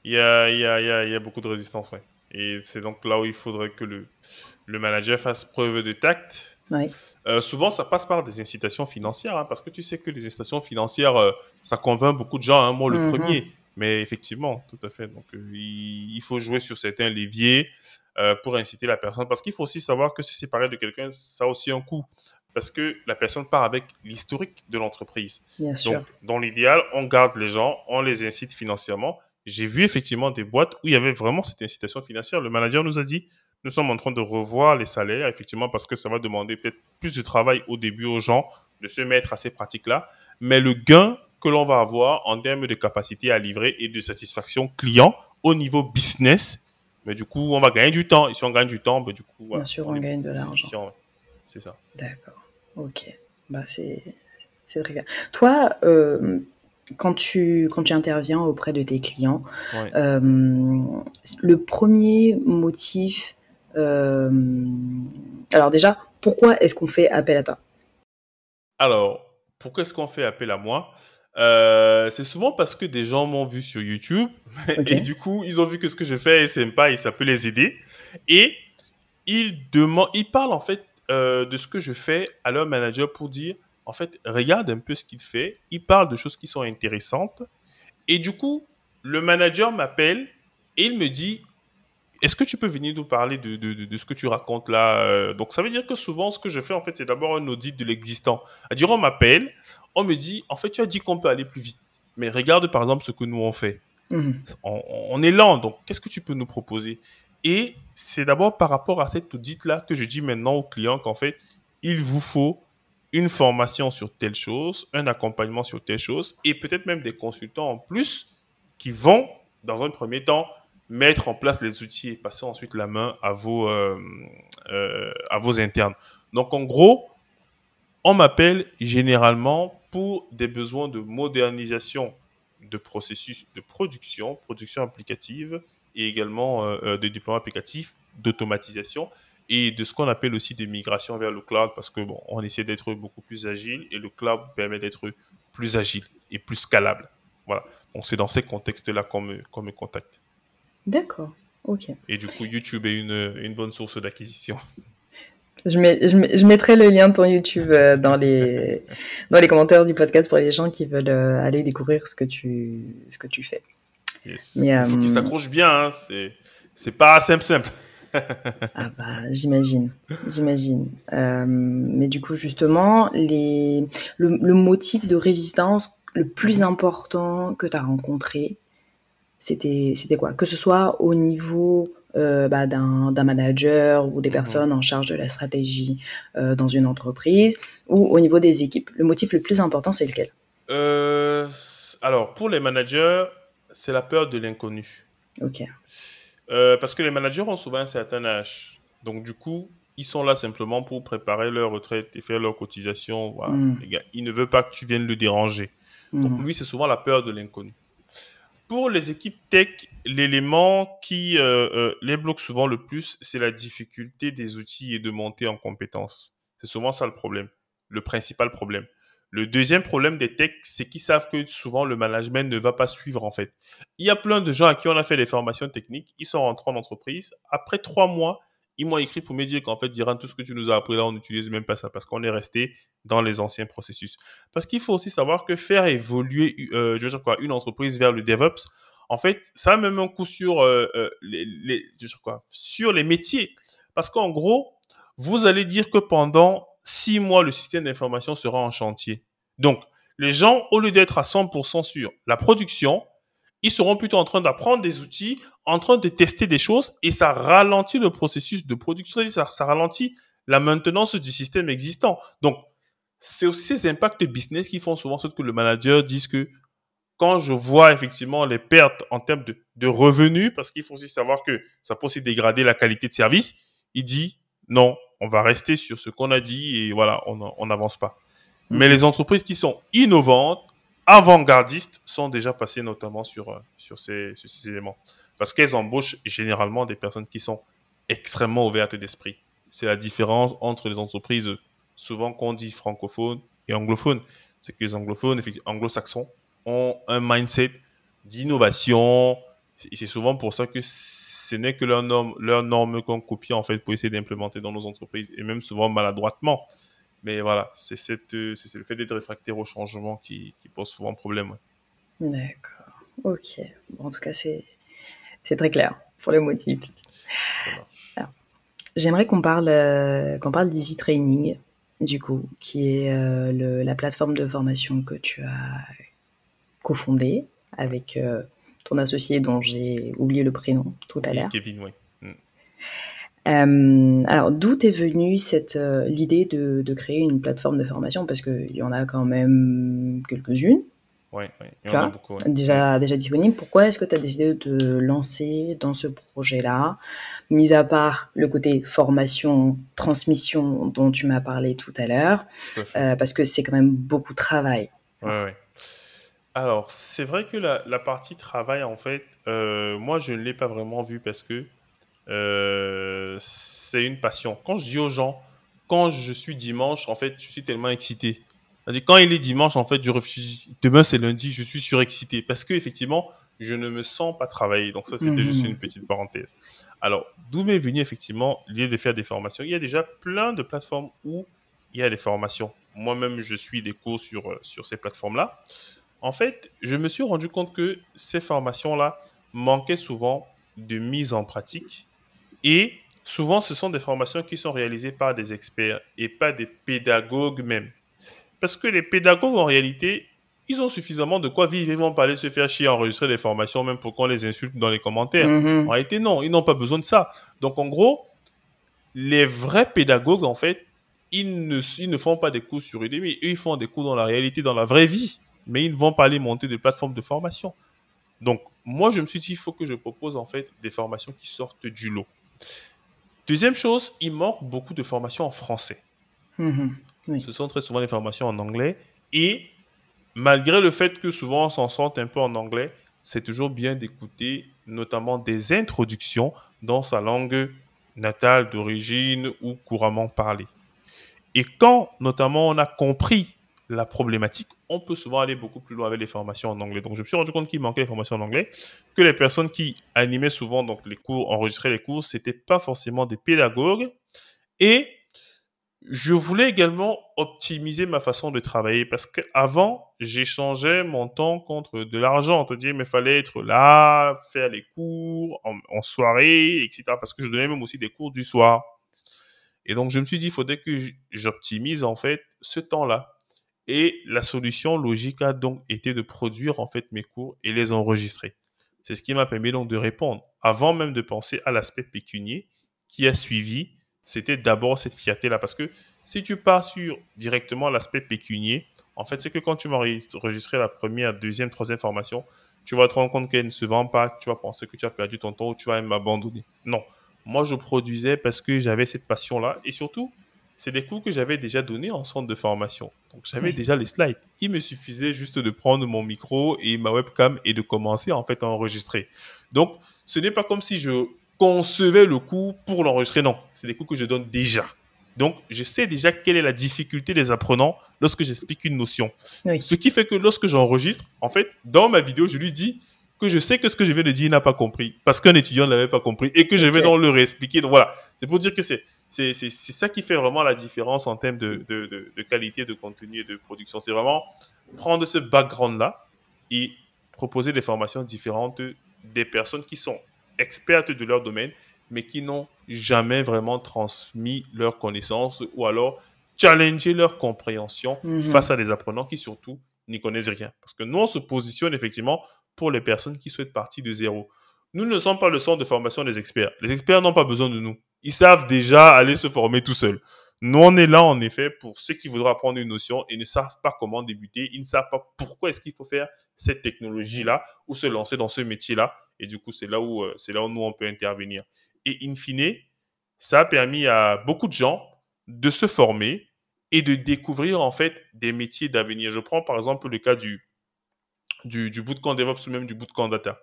Speaker 2: Il y a, il y a, il y a, beaucoup de résistance, oui. Et c'est donc là où il faudrait que le, le manager fasse preuve de tact euh, souvent, ça passe par des incitations financières, hein, parce que tu sais que les incitations financières, euh, ça convainc beaucoup de gens, hein, moi le mhm. premier. Mais effectivement, tout à fait. Donc, euh, il, faut jouer sur certains leviers pour inciter la personne, parce qu'il faut aussi savoir que se séparer de quelqu'un, ça a aussi un coût, parce que la personne part avec l'historique de l'entreprise. Donc, dans l'idéal, on garde les gens, on les incite financièrement. J'ai vu effectivement des boîtes où il y avait vraiment cette incitation financière. Le manager nous a dit, nous sommes en train de revoir les salaires, effectivement, parce que ça va demander peut-être plus de travail au début aux gens de se mettre à ces pratiques-là. Mais le gain que l'on va avoir en termes de capacité à livrer et de satisfaction client au niveau business, mais du coup, on va gagner du temps. Et si on gagne du temps, ben, du coup,
Speaker 1: bien sûr, on, gagne de l'argent.
Speaker 2: C'est ça.
Speaker 1: D'accord. Ok. Bah, c'est très bien. Toi, euh, quand tu, quand tu interviens auprès de tes clients, euh, le premier motif euh, alors déjà, pourquoi est-ce qu'on fait appel à toi?
Speaker 2: Alors, pourquoi est-ce qu'on fait appel à moi? Euh, c'est souvent parce que des gens m'ont vu sur YouTube (laughs) et du coup ils ont vu que ce que je fais est sympa et ça peut les aider. Et ils demandent, ils parlent en fait de ce que je fais à leur manager pour dire en fait regarde un peu ce qu'il fait, il parle de choses qui sont intéressantes et du coup le manager m'appelle et il me dit est-ce que tu peux venir nous parler de, de, de, ce que tu racontes là euh? Donc, ça veut dire que souvent, ce que je fais, en fait, c'est d'abord un audit de l'existant. C'est-à-dire, on m'appelle, on me dit, en fait, tu as dit qu'on peut aller plus vite. Mais regarde, par exemple, ce que nous, on fait. Mmh. On, est lent, donc qu'est-ce que tu peux nous proposer? Et c'est d'abord par rapport à cet audit-là que je dis maintenant aux clients qu'en fait, il vous faut une formation sur telle chose, un accompagnement sur telle chose, et peut-être même des consultants en plus qui vont, dans un premier temps, mettre en place les outils et passer ensuite la main à vos, euh, euh, à vos internes. Donc en gros, on m'appelle généralement pour des besoins de modernisation de processus de production, production applicative et également euh, de déploiement applicatif, d'automatisation et de ce qu'on appelle aussi des migrations vers le cloud parce que bon, on essaie d'être beaucoup plus agile et le cloud permet d'être plus agile et plus scalable. Voilà. Donc c'est dans ces contextes-là qu'on me, contacte.
Speaker 1: D'accord, ok.
Speaker 2: Et du coup, YouTube est une, une bonne source d'acquisition.
Speaker 1: Je, mets, je, mettrai le lien de ton YouTube euh, dans les, (laughs) dans les commentaires du podcast pour les gens qui veulent euh, aller découvrir ce que tu, ce que tu fais.
Speaker 2: Yes. Mais, Il faut qu'ils euh, s'accrochent bien, hein. c'est, c'est pas simple simple.
Speaker 1: Ah bah j'imagine, j'imagine. mais du coup justement, les, le, le, motif de résistance le plus important que tu as rencontré, c'était c'était quoi? Que ce soit au niveau euh, bah, d'un manager ou des mhm. personnes en charge de la stratégie euh, dans une entreprise ou au niveau des équipes. Le motif le plus important, c'est lequel?
Speaker 2: Euh, Alors, pour les managers, c'est la peur de l'inconnu.
Speaker 1: Ok.
Speaker 2: Parce que les managers ont souvent un certain âge. Donc, du coup, ils sont là simplement pour préparer leur retraite et faire leur cotisation. Voilà. Hmm. il ne veut pas que tu viennes le déranger. Donc, hmm. lui, c'est souvent la peur de l'inconnu. Pour les équipes tech, l'élément qui euh, euh, les bloque souvent le plus, c'est la difficulté des outils et de monter en compétences. C'est souvent ça le problème, le principal problème. Le deuxième problème des techs, c'est qu'ils savent que souvent le management ne va pas suivre en fait. Il y a plein de gens à qui on a fait des formations techniques, ils sont rentrés en entreprise. Après trois mois, ils m'ont écrit pour me dire qu'en fait, Diran, tout ce que tu nous as appris là, on n'utilise même pas ça parce qu'on est resté dans les anciens processus. Parce qu'il faut aussi savoir que faire évoluer, euh, je veux quoi, une entreprise vers le DevOps, en fait, ça a même un coup sur euh, euh, les, je quoi, sur les métiers. Parce qu'en gros, vous allez dire que pendant six mois, le système d'information sera en chantier. Donc, les gens, au lieu d'être à 100% sur la production, ils seront plutôt en train d'apprendre des outils, en train de tester des choses, et ça ralentit le processus de production, ça, ralentit la maintenance du système existant. Donc, c'est aussi ces impacts business qui font souvent ce que le manager dise que quand je vois effectivement les pertes en termes de revenus, parce qu'il faut aussi savoir que ça peut aussi dégrader la qualité de service, il dit non, on va rester sur ce qu'on a dit et voilà, on n'avance pas. Mais mhm. les entreprises qui sont innovantes, avant-gardistes, sont déjà passées notamment sur, euh, sur, ces, sur ces éléments. Parce qu'elles embauchent généralement des personnes qui sont extrêmement ouvertes d'esprit. C'est la différence entre les entreprises, souvent qu'on dit francophones et anglophones. C'est que les anglophones, anglo-saxons, ont un mindset d'innovation. Et c'est souvent pour ça que ce n'est que leur norme, leur norme qu'on copie en fait pour essayer d'implémenter dans nos entreprises et même souvent maladroitement. Mais voilà, c'est le fait d'être réfractaire au changement qui, qui pose souvent problème.
Speaker 1: D'accord. Ok. en tout cas, c'est très clair pour les motifs. J'aimerais qu'on parle, euh, qu'on parle d'Easy Training, du coup, qui est euh, le, la plateforme de formation que tu as cofondée avec euh, ton associé dont j'ai oublié le prénom tout à l'heure.
Speaker 2: Kevin, oui.
Speaker 1: Mm. alors, d'où est venue cette l'idée de, de, créer une plateforme de formation? Parce qu'il y en a quand même quelques-unes.
Speaker 2: Oui, il y en a beaucoup.
Speaker 1: Déjà, déjà disponible. Pourquoi est-ce que tu as décidé de lancer dans ce projet-là? Mis à part le côté formation, transmission dont tu m'as parlé tout à l'heure, euh, parce que c'est quand même beaucoup de travail.
Speaker 2: Oui, oui. Alors, c'est vrai que la, la, partie travail, en fait, euh, moi, je ne l'ai pas vraiment vue parce que euh, c'est une passion. Quand je dis aux gens, quand je suis dimanche, en fait, je suis tellement excité quand il est dimanche, en fait, je réfléchis. Demain, c'est lundi, je suis surexcité parce que effectivement, je ne me sens pas travailler. Donc ça, c'était juste mhm. une petite parenthèse. Alors, d'où m'est venue effectivement l'idée de faire des formations? Il y a déjà plein de plateformes où il y a des formations. Moi-même, je suis des cours sur, euh, sur ces plateformes-là. En fait, je me suis rendu compte que ces formations-là manquaient souvent de mise en pratique. Et souvent, ce sont des formations qui sont réalisées par des experts et pas des pédagogues même. Parce que les pédagogues, en réalité, ils ont suffisamment de quoi vivre. Ils vont pas aller se faire chier enregistrer des formations, même pour qu'on les insulte dans les commentaires. Mhm. En réalité, non, ils n'ont pas besoin de ça. Donc, en gros, les vrais pédagogues, en fait, ils ne, ils ne font pas des cours sur Udemy. Eux, ils font des cours dans la réalité, dans la vraie vie. Mais ils ne vont pas aller monter des plateformes de formation. Donc, moi, je me suis dit, il faut que je propose, en fait, des formations qui sortent du lot. Deuxième chose, il manque beaucoup de formations en français. Mhm. Ce sont très souvent des formations en anglais. Et malgré le fait que souvent on s'en sorte un peu en anglais, c'est toujours bien d'écouter notamment des introductions dans sa langue natale d'origine ou couramment parlée. Et quand notamment on a compris la problématique, on peut souvent aller beaucoup plus loin avec les formations en anglais. Donc je me suis rendu compte qu'il manquait les formations en anglais, que les personnes qui animaient souvent donc les cours, enregistraient les cours, c'était pas forcément des pédagogues et je voulais également optimiser ma façon de travailler parce qu'avant, j'échangeais mon temps contre de l'argent. On dire, mais fallait être là, faire les cours en, soirée, etc. Parce que je donnais même aussi des cours du soir. Et donc, je me suis dit, il faudrait que j'optimise en fait ce temps-là. Et la solution logique a donc été de produire en fait mes cours et les enregistrer. C'est ce qui m'a permis donc de répondre, avant même de penser à l'aspect pécunier qui a suivi c'était d'abord cette fierté-là. Parce que si tu pars sur directement l'aspect pécunier, en fait, c'est que quand tu vas enregistrer la première, deuxième, troisième formation, tu vas te rendre compte qu'elle ne se vend pas, tu vas penser que tu as perdu ton temps ou tu vas même abandonner. Non. Moi, je produisais parce que j'avais cette passion-là. Et surtout, c'est des cours que j'avais déjà donnés en centre de formation. Donc, j'avais déjà les slides. Il me suffisait juste de prendre mon micro et ma webcam et de commencer, en fait, à enregistrer. Donc, ce n'est pas comme si je concevais le cours pour l'enregistrer. Non, c'est des cours que je donne déjà. Donc, je sais déjà quelle est la difficulté des apprenants lorsque j'explique une notion. Ce qui fait que lorsque j'enregistre, en fait, dans ma vidéo, je lui dis que je sais que ce que je viens de dire, n'a pas compris parce qu'un étudiant ne l'avait pas compris et que je vais donc le réexpliquer. Donc voilà, c'est pour dire que c'est c'est ça qui fait vraiment la différence en termes de, de, de qualité de contenu et de production. C'est vraiment prendre ce background-là et proposer des formations différentes des personnes qui sont expertes de leur domaine, mais qui n'ont jamais vraiment transmis leurs connaissances ou alors challenger leur compréhension mhm. face à des apprenants qui surtout n'y connaissent rien. Parce que nous, on se positionne effectivement pour les personnes qui souhaitent partir de zéro. Nous ne sommes pas le centre de formation des experts. Les experts n'ont pas besoin de nous. Ils savent déjà aller se former tout seuls. Nous, on est là, en effet, pour ceux qui voudraient apprendre une notion et ne savent pas comment débuter. Ils ne savent pas pourquoi est-ce qu'il faut faire cette technologie-là ou se lancer dans ce métier-là. Et du coup, c'est là où, euh, c'est là où nous, on peut intervenir. Et in fine, ça a permis à beaucoup de gens de se former et de découvrir, en fait, des métiers d'avenir. Je prends, par exemple, le cas du, du, du bootcamp DevOps ou même du bootcamp Data.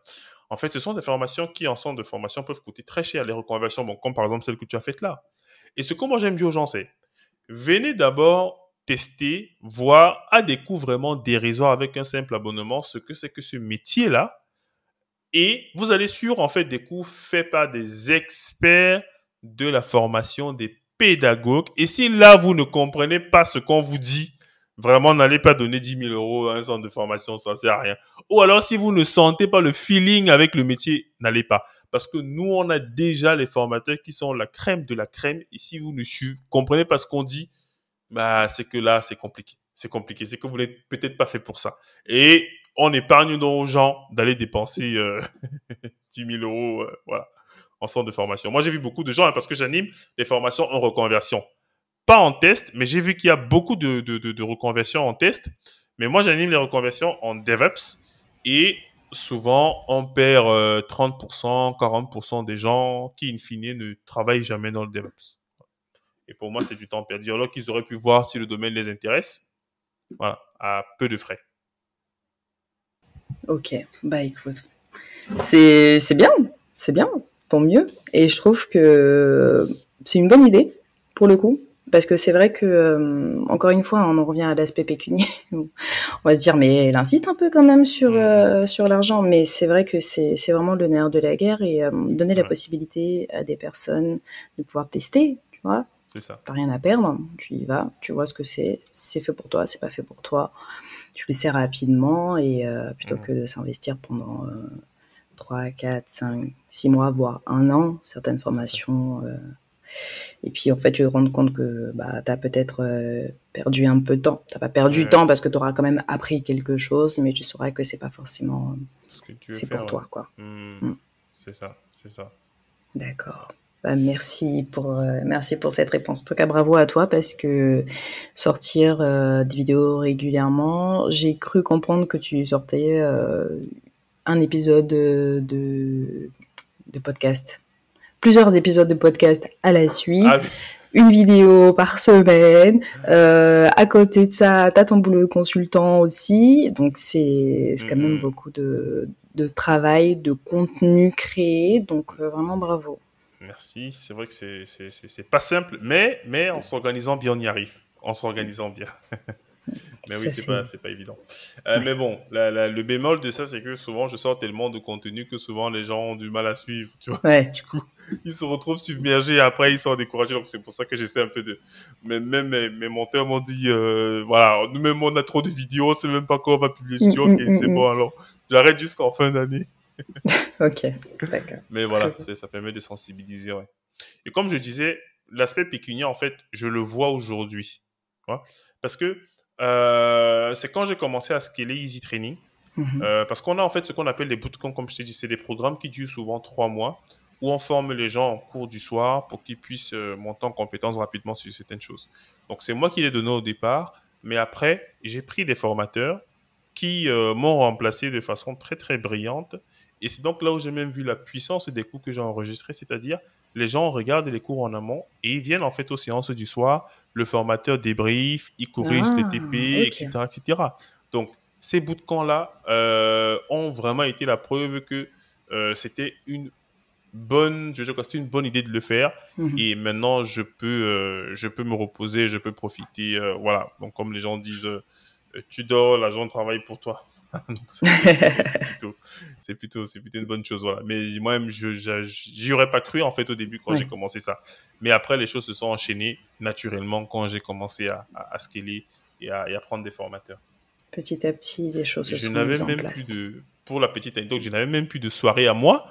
Speaker 2: En fait, ce sont des formations qui, en centre de formation, peuvent coûter très cher les reconversions, comme par exemple celle que tu as faite là. Et ce que moi j'aime dire aux gens, c'est venez d'abord tester, voir à des coûts vraiment dérisoires avec un simple abonnement ce que c'est que ce métier-là. Et vous allez sur en fait des coûts faits par des experts de la formation, des pédagogues. Et si là vous ne comprenez pas ce qu'on vous dit, Vraiment, n'allez pas donner 10 000 euros à un centre de formation, ça sert à rien. Ou alors, si vous ne sentez pas le feeling avec le métier, n'allez pas. Parce que nous, on a déjà les formateurs qui sont la crème de la crème. Et si vous ne comprenez pas ce qu'on dit, bah, c'est que là, c'est compliqué. C'est compliqué. C'est que vous n'êtes peut-être pas fait pour ça. Et on épargne donc aux gens d'aller dépenser euh, (laughs) 10 000 euros, euh, voilà, en centre de formation. Moi, j'ai vu beaucoup de gens, hein, parce que j'anime les formations en reconversion pas en test, mais j'ai vu qu'il y a beaucoup de, reconversions en test. Mais moi, j'anime les reconversions en DevOps. Et souvent, on perd 30%, euh, 40% des gens qui, in fine, ne travaillent jamais dans le DevOps. Et pour moi, c'est du temps perdu. Alors qu'ils auraient pu voir si le domaine les intéresse, voilà, à peu de frais.
Speaker 1: Ok, bah écoute, c'est bien, c'est bien, tant mieux. Et je trouve que c'est une bonne idée, pour le coup. Parce que c'est vrai que, euh, encore une fois, on en revient à l'aspect pécunier. (laughs) on va se dire, mais elle insiste un peu quand même sur, mmh. euh, sur l'argent. Mais c'est vrai que c'est vraiment le nerf de la guerre et euh, donner la possibilité à des personnes de pouvoir tester, tu vois.
Speaker 2: C'est ça.
Speaker 1: T'as rien à perdre, tu y vas, tu vois ce que c'est, c'est fait pour toi, c'est pas fait pour toi. Tu le sais rapidement et plutôt mmh. que de s'investir pendant 3, 4, 5, 6 mois, voire un an, certaines formations et puis, en fait, tu te rends compte que bah, tu as peut-être euh, perdu un peu de temps. Tu n'as pas perdu de temps parce que tu auras quand même appris quelque chose, mais tu sauras que c'est pas forcément fait pour toi. quoi.
Speaker 2: Hmm. Hmm. C'est ça, c'est ça.
Speaker 1: D'accord. Bah, merci, pour, euh, merci pour cette réponse. En tout cas, bravo à toi parce que sortir euh, des vidéos régulièrement, j'ai cru comprendre que tu sortais un épisode de, de podcast plusieurs épisodes de podcast à la suite. Ah une vidéo par semaine. Euh, à côté de ça, tu as ton boulot de consultant aussi. Donc, c'est quand même mm-hmm. beaucoup de, de, travail, de contenu créé. Donc, euh, vraiment bravo.
Speaker 2: Merci. C'est vrai que c'est pas simple, mais, mais en s'organisant bien, on y arrive. En s'organisant bien. (laughs) Mais oui, c'est pas, pas évident. Euh, mais bon, le bémol de ça, c'est que souvent, je sors tellement de contenu que souvent, les gens ont du mal à suivre, tu vois. Du coup, ils se retrouvent submergés et après, ils sont découragés. Donc, c'est pour ça que j'essaie un peu de... Mais même mes, monteurs m'ont dit, euh, voilà, nous-mêmes, on a trop de vidéos, c'est même pas quand on va publier. Je dis, ok, c'est bon, alors, j'arrête jusqu'en fin d'année. (laughs)
Speaker 1: ok, d'accord.
Speaker 2: Mais voilà, ça permet de sensibiliser, ouais. Et comme je disais, l'aspect pécunier, en fait, je le vois aujourd'hui. Parce que c'est quand j'ai commencé à scaler Easy Training. Mhm. Euh, parce qu'on a en fait ce qu'on appelle des bootcamps, comme je t'ai dit, c'est des programmes qui durent souvent trois mois, où on forme les gens en cours du soir pour qu'ils puissent euh, monter en compétences rapidement sur certaines choses. Donc c'est moi qui l'ai donné au départ, mais après, j'ai pris des formateurs qui m'ont remplacé de façon très très brillante. Et c'est donc là où j'ai même vu la puissance des cours que j'ai enregistrés, c'est-à-dire les gens regardent les cours en amont et ils viennent en fait aux séances du soir. Le formateur débrief, il corrige les TP, etc., etc. Donc, ces bootcamps-là euh, ont vraiment été la preuve que euh, c'était une bonne, je c'était une bonne idée de le faire. Mhm. Et maintenant, je peux, euh, je peux me reposer, je peux profiter. voilà. Donc, comme les gens disent, tu dors, l'agent travaille pour toi. (laughs) c'est plutôt, c'est plutôt, une bonne chose, voilà. Mais moi-même, je, j'y aurais pas cru en fait au début quand j'ai commencé ça. Mais après, les choses se sont enchaînées naturellement quand j'ai commencé à, à, scaler et à, prendre des formateurs.
Speaker 1: Petit à petit, les choses se sont mises en place.
Speaker 2: Plus de, pour la petite anecdote, je n'avais même plus de soirée à moi.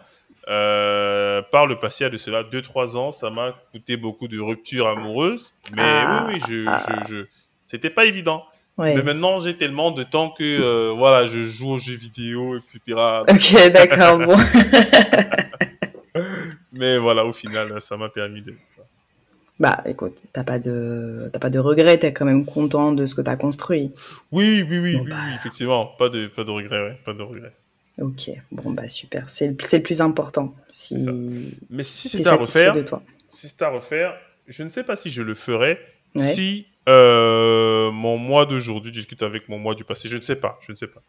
Speaker 2: Euh, par le passé, à de cela 2-3 ans, ça m'a coûté beaucoup de ruptures amoureuses. Mais ah. oui, oui, je, je, je c'était pas évident. Mais maintenant, j'ai tellement de temps que euh, voilà, je joue aux jeux vidéo, etc.
Speaker 1: Ok, (laughs) d'accord, bon.
Speaker 2: Mais voilà, au final, ça m'a permis de.
Speaker 1: Bah, écoute, t'as pas de, t'as pas de regrets, t'es quand même content de ce que t'as construit.
Speaker 2: Oui, oui, oui, oui, bah. effectivement, pas de, pas de regrets, ouais, pas de regrets.
Speaker 1: Ok, bon bah super, c'est le, le, plus important. Si
Speaker 2: Mais si c'est à refaire, si c'est à refaire, je ne sais pas si je le ferais si euh, mon moi d'aujourd'hui discute avec mon moi du passé. Je ne sais pas, je ne sais pas,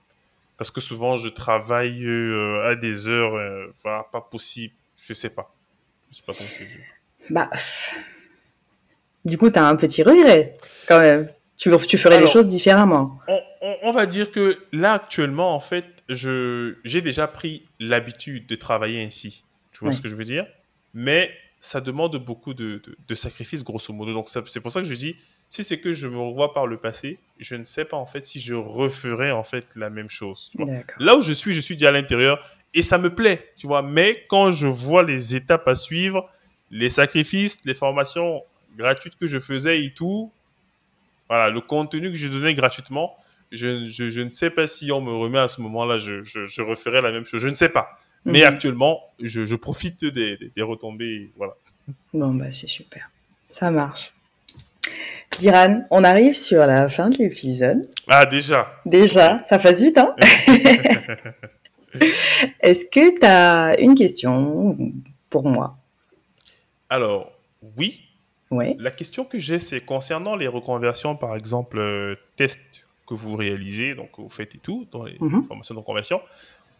Speaker 2: parce que souvent je travaille euh, à des heures, euh, enfin pas possible, je sais pas, je sais pas comment
Speaker 1: Bah, du coup, tu as un petit regret quand même. Tu, tu ferais les choses différemment.
Speaker 2: On, on, va dire que là actuellement, en fait, j'ai déjà pris l'habitude de travailler ainsi. Tu vois ce que je veux dire? Mais ça demande beaucoup de, de, sacrifices, grosso modo. Donc, c'est pour ça que je dis, si c'est que je me revois par le passé, je ne sais pas, en fait, si je referais, en fait, la même chose. Là où je suis, je suis déjà à l'intérieur et ça me plaît, tu vois. Mais quand je vois les étapes à suivre, les sacrifices, les formations gratuites que je faisais et tout, voilà, le contenu que je donnais gratuitement, je, je, ne sais pas si on me remet à ce moment-là, je, je, referai la même chose. Je ne sais pas. Mais mhm. actuellement, je, profite des, des, retombées. Voilà.
Speaker 1: Bon, bah, c'est super. Ça marche. Diran, on arrive sur la fin de l'épisode.
Speaker 2: Ah, déjà.
Speaker 1: Déjà, ça passe vite, hein (laughs) Est-ce que tu as une question pour moi?
Speaker 2: Alors, oui. La question que j'ai, c'est concernant les reconversions, par exemple, euh, test que vous réalisez, donc vous faites et tout, dans les mhm. formations de conversion,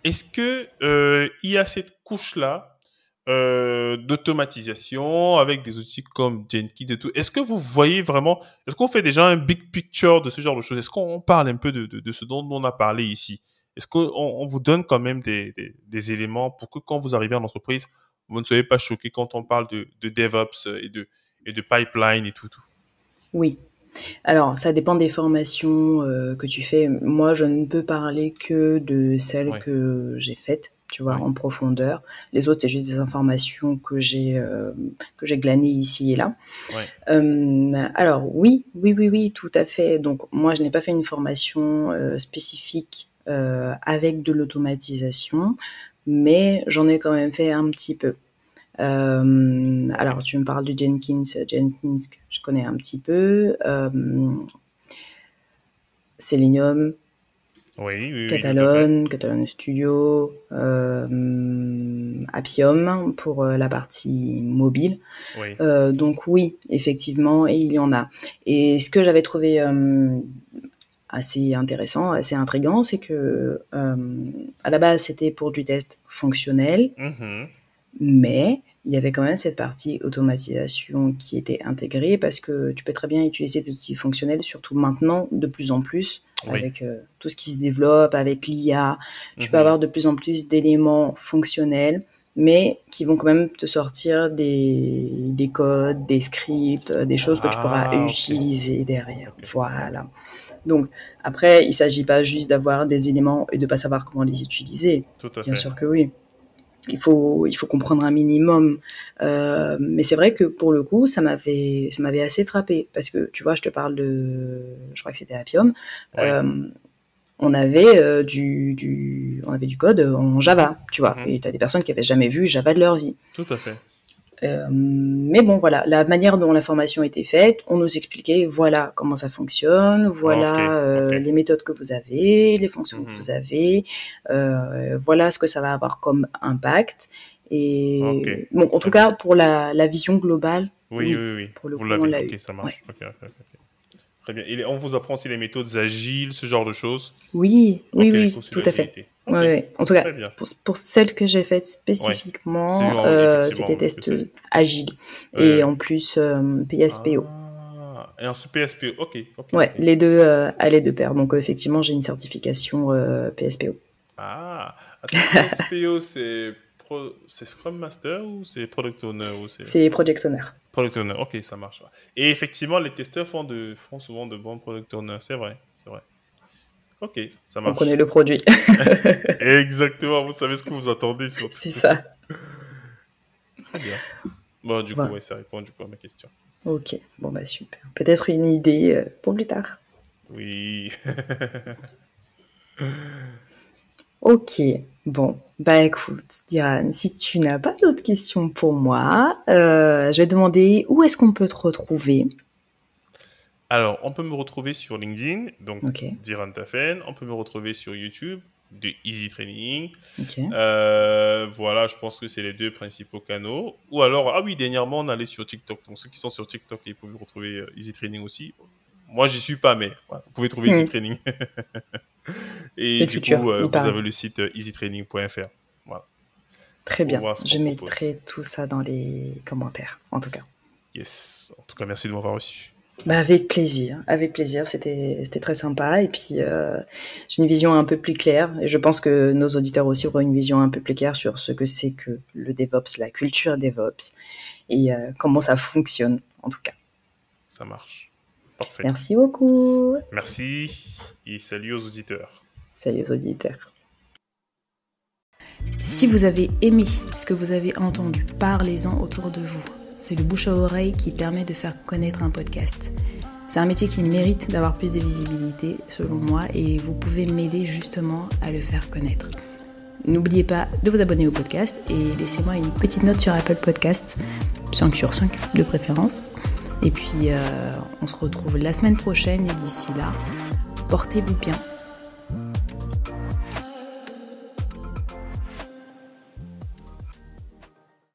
Speaker 2: est-ce que euh, il y a cette couche-là euh, d'automatisation avec des outils comme Jenkins et tout. Est-ce que vous voyez vraiment, est-ce qu'on fait déjà un big picture de ce genre de choses? Est-ce qu'on parle un peu de, de, ce dont on a parlé ici? Est-ce qu'on on vous donne quand même des, des, des, éléments pour que quand vous arrivez en entreprise, vous ne soyez pas choqué quand on parle de, de DevOps et de, et de pipeline et tout, tout?
Speaker 1: Oui, alors, ça dépend des formations euh, que tu fais. Moi, je ne peux parler que de celles que j'ai faites, tu vois, en profondeur. Les autres, c'est juste des informations que j'ai euh, que j'ai glanées ici et là. Euh, alors, oui, oui, oui, oui, tout à fait. Donc, moi, je n'ai pas fait une formation spécifique avec de l'automatisation, mais j'en ai quand même fait un petit peu. Euh, alors, tu me parles de Jenkins. Jenkins, je connais un petit peu. Euh, Selenium.
Speaker 2: Oui, oui,
Speaker 1: Catalone, Catalone Studio, euh, Appium pour la partie mobile. donc oui, effectivement, et il y en a. Et ce que j'avais trouvé assez intéressant, assez intriguant, c'est que à la base c'était pour du test fonctionnel. Mm-hmm. Mais il y avait quand même cette partie automatisation qui était intégrée parce que tu peux très bien utiliser des outils fonctionnels, surtout maintenant, de plus en plus, avec euh, tout ce qui se développe, avec l'IA. Tu peux mhm. avoir de plus en plus d'éléments fonctionnels, mais qui vont quand même te sortir des, des codes, des scripts, euh, des choses que tu pourras ah, utiliser derrière. Voilà. Donc, après, il ne s'agit pas juste d'avoir des éléments et de ne pas savoir comment les utiliser.
Speaker 2: Tout à
Speaker 1: Bien sûr que oui il faut, il faut comprendre un minimum. Euh, mais c'est vrai que pour le coup, ça m'avait, ça m'avait assez frappé parce que tu vois, je te parle de, je crois que c'était Appium. Euh, on avait euh, du, du, on avait du code en Java, tu vois. Mhm. Et tu as des personnes qui avaient jamais vu Java de leur vie.
Speaker 2: Tout à fait.
Speaker 1: Euh, mais bon, voilà, la manière dont la formation était faite, on nous expliquait, voilà comment ça fonctionne, voilà euh, les méthodes que vous avez, les fonctions que mhm. vous avez, euh, voilà ce que ça va avoir comme impact. Et bon, en tout cas, pour la, la vision globale,
Speaker 2: oui, oui, oui,
Speaker 1: Pour le
Speaker 2: vous l'avez, ok, ça marche. Très bien. Et on vous apprend aussi les méthodes agiles, ce genre de choses
Speaker 1: Oui, oui, oui, tout à fait. Ouais, En tout cas, pour, pour celles que j'ai faites spécifiquement, euh, c'était test agile. Et en plus, euh, PSPO.
Speaker 2: Ah, et en PSPO, ok.
Speaker 1: ouais, les deux euh, allaient de pair. Donc, effectivement, j'ai une certification PSPO.
Speaker 2: Ah, (laughs) PSPO, c'est c'est Scrum Master ou c'est Product Owner
Speaker 1: C'est Project Owner.
Speaker 2: Product Owner, ok, ça marche. Et effectivement, les testeurs font, de, font souvent de bons Product Owners, c'est vrai. Ok, ça marche.
Speaker 1: On connaît le produit. (laughs)
Speaker 2: Exactement, vous savez ce que vous attendez.
Speaker 1: C'est ça.
Speaker 2: Très bien. Bon, du coup, ça répond du coup à ma question.
Speaker 1: Ok, bon bah super. Peut-être une idée euh, pour plus tard.
Speaker 2: Oui. (laughs)
Speaker 1: ok, bon, bah écoute, Diane, si tu n'as pas d'autres questions pour moi, euh, je vais demander où est-ce qu'on peut te retrouver?
Speaker 2: Alors, on peut me retrouver sur LinkedIn, donc
Speaker 1: Ok.
Speaker 2: Diran Tafen. On peut me retrouver sur YouTube, de Easy Training. Euh, voilà, je pense que c'est les deux principaux canaux. Ou alors, ah oui, dernièrement, on allait sur TikTok. Donc, ceux qui sont sur TikTok, ils peuvent retrouver euh, Easy Training aussi. Moi, j'y suis pas, mais voilà, vous pouvez trouver
Speaker 1: Hmm.
Speaker 2: Easy Training. (laughs) Et du
Speaker 1: futur,
Speaker 2: coup, euh, vous avez le site easytraining.fr.
Speaker 1: Très
Speaker 2: Pour
Speaker 1: bien. Je mettrai tout ça dans les commentaires, en tout cas.
Speaker 2: Yes. En tout cas, merci de m'avoir reçu.
Speaker 1: Bah avec plaisir, avec plaisir. C'était c'était très sympa et puis euh, j'ai une vision un peu plus claire et je pense que nos auditeurs aussi auront une vision un peu plus claire sur ce que c'est que le DevOps, la culture DevOps et euh, comment ça fonctionne en tout cas.
Speaker 2: Ça marche. Parfait.
Speaker 1: Merci beaucoup.
Speaker 2: Merci et salut aux auditeurs.
Speaker 1: Salut aux auditeurs. Si vous avez aimé ce que vous avez entendu, parlez-en autour de vous. C'est le bouche à oreille qui permet de faire connaître un podcast. C'est un métier qui mérite d'avoir plus de visibilité, selon moi, et vous pouvez m'aider justement à le faire connaître. N'oubliez pas de vous abonner au podcast et laissez-moi une petite note sur Apple Podcast, 5 sur 5 de préférence. Et puis, euh, on se retrouve la semaine prochaine et d'ici là, portez-vous bien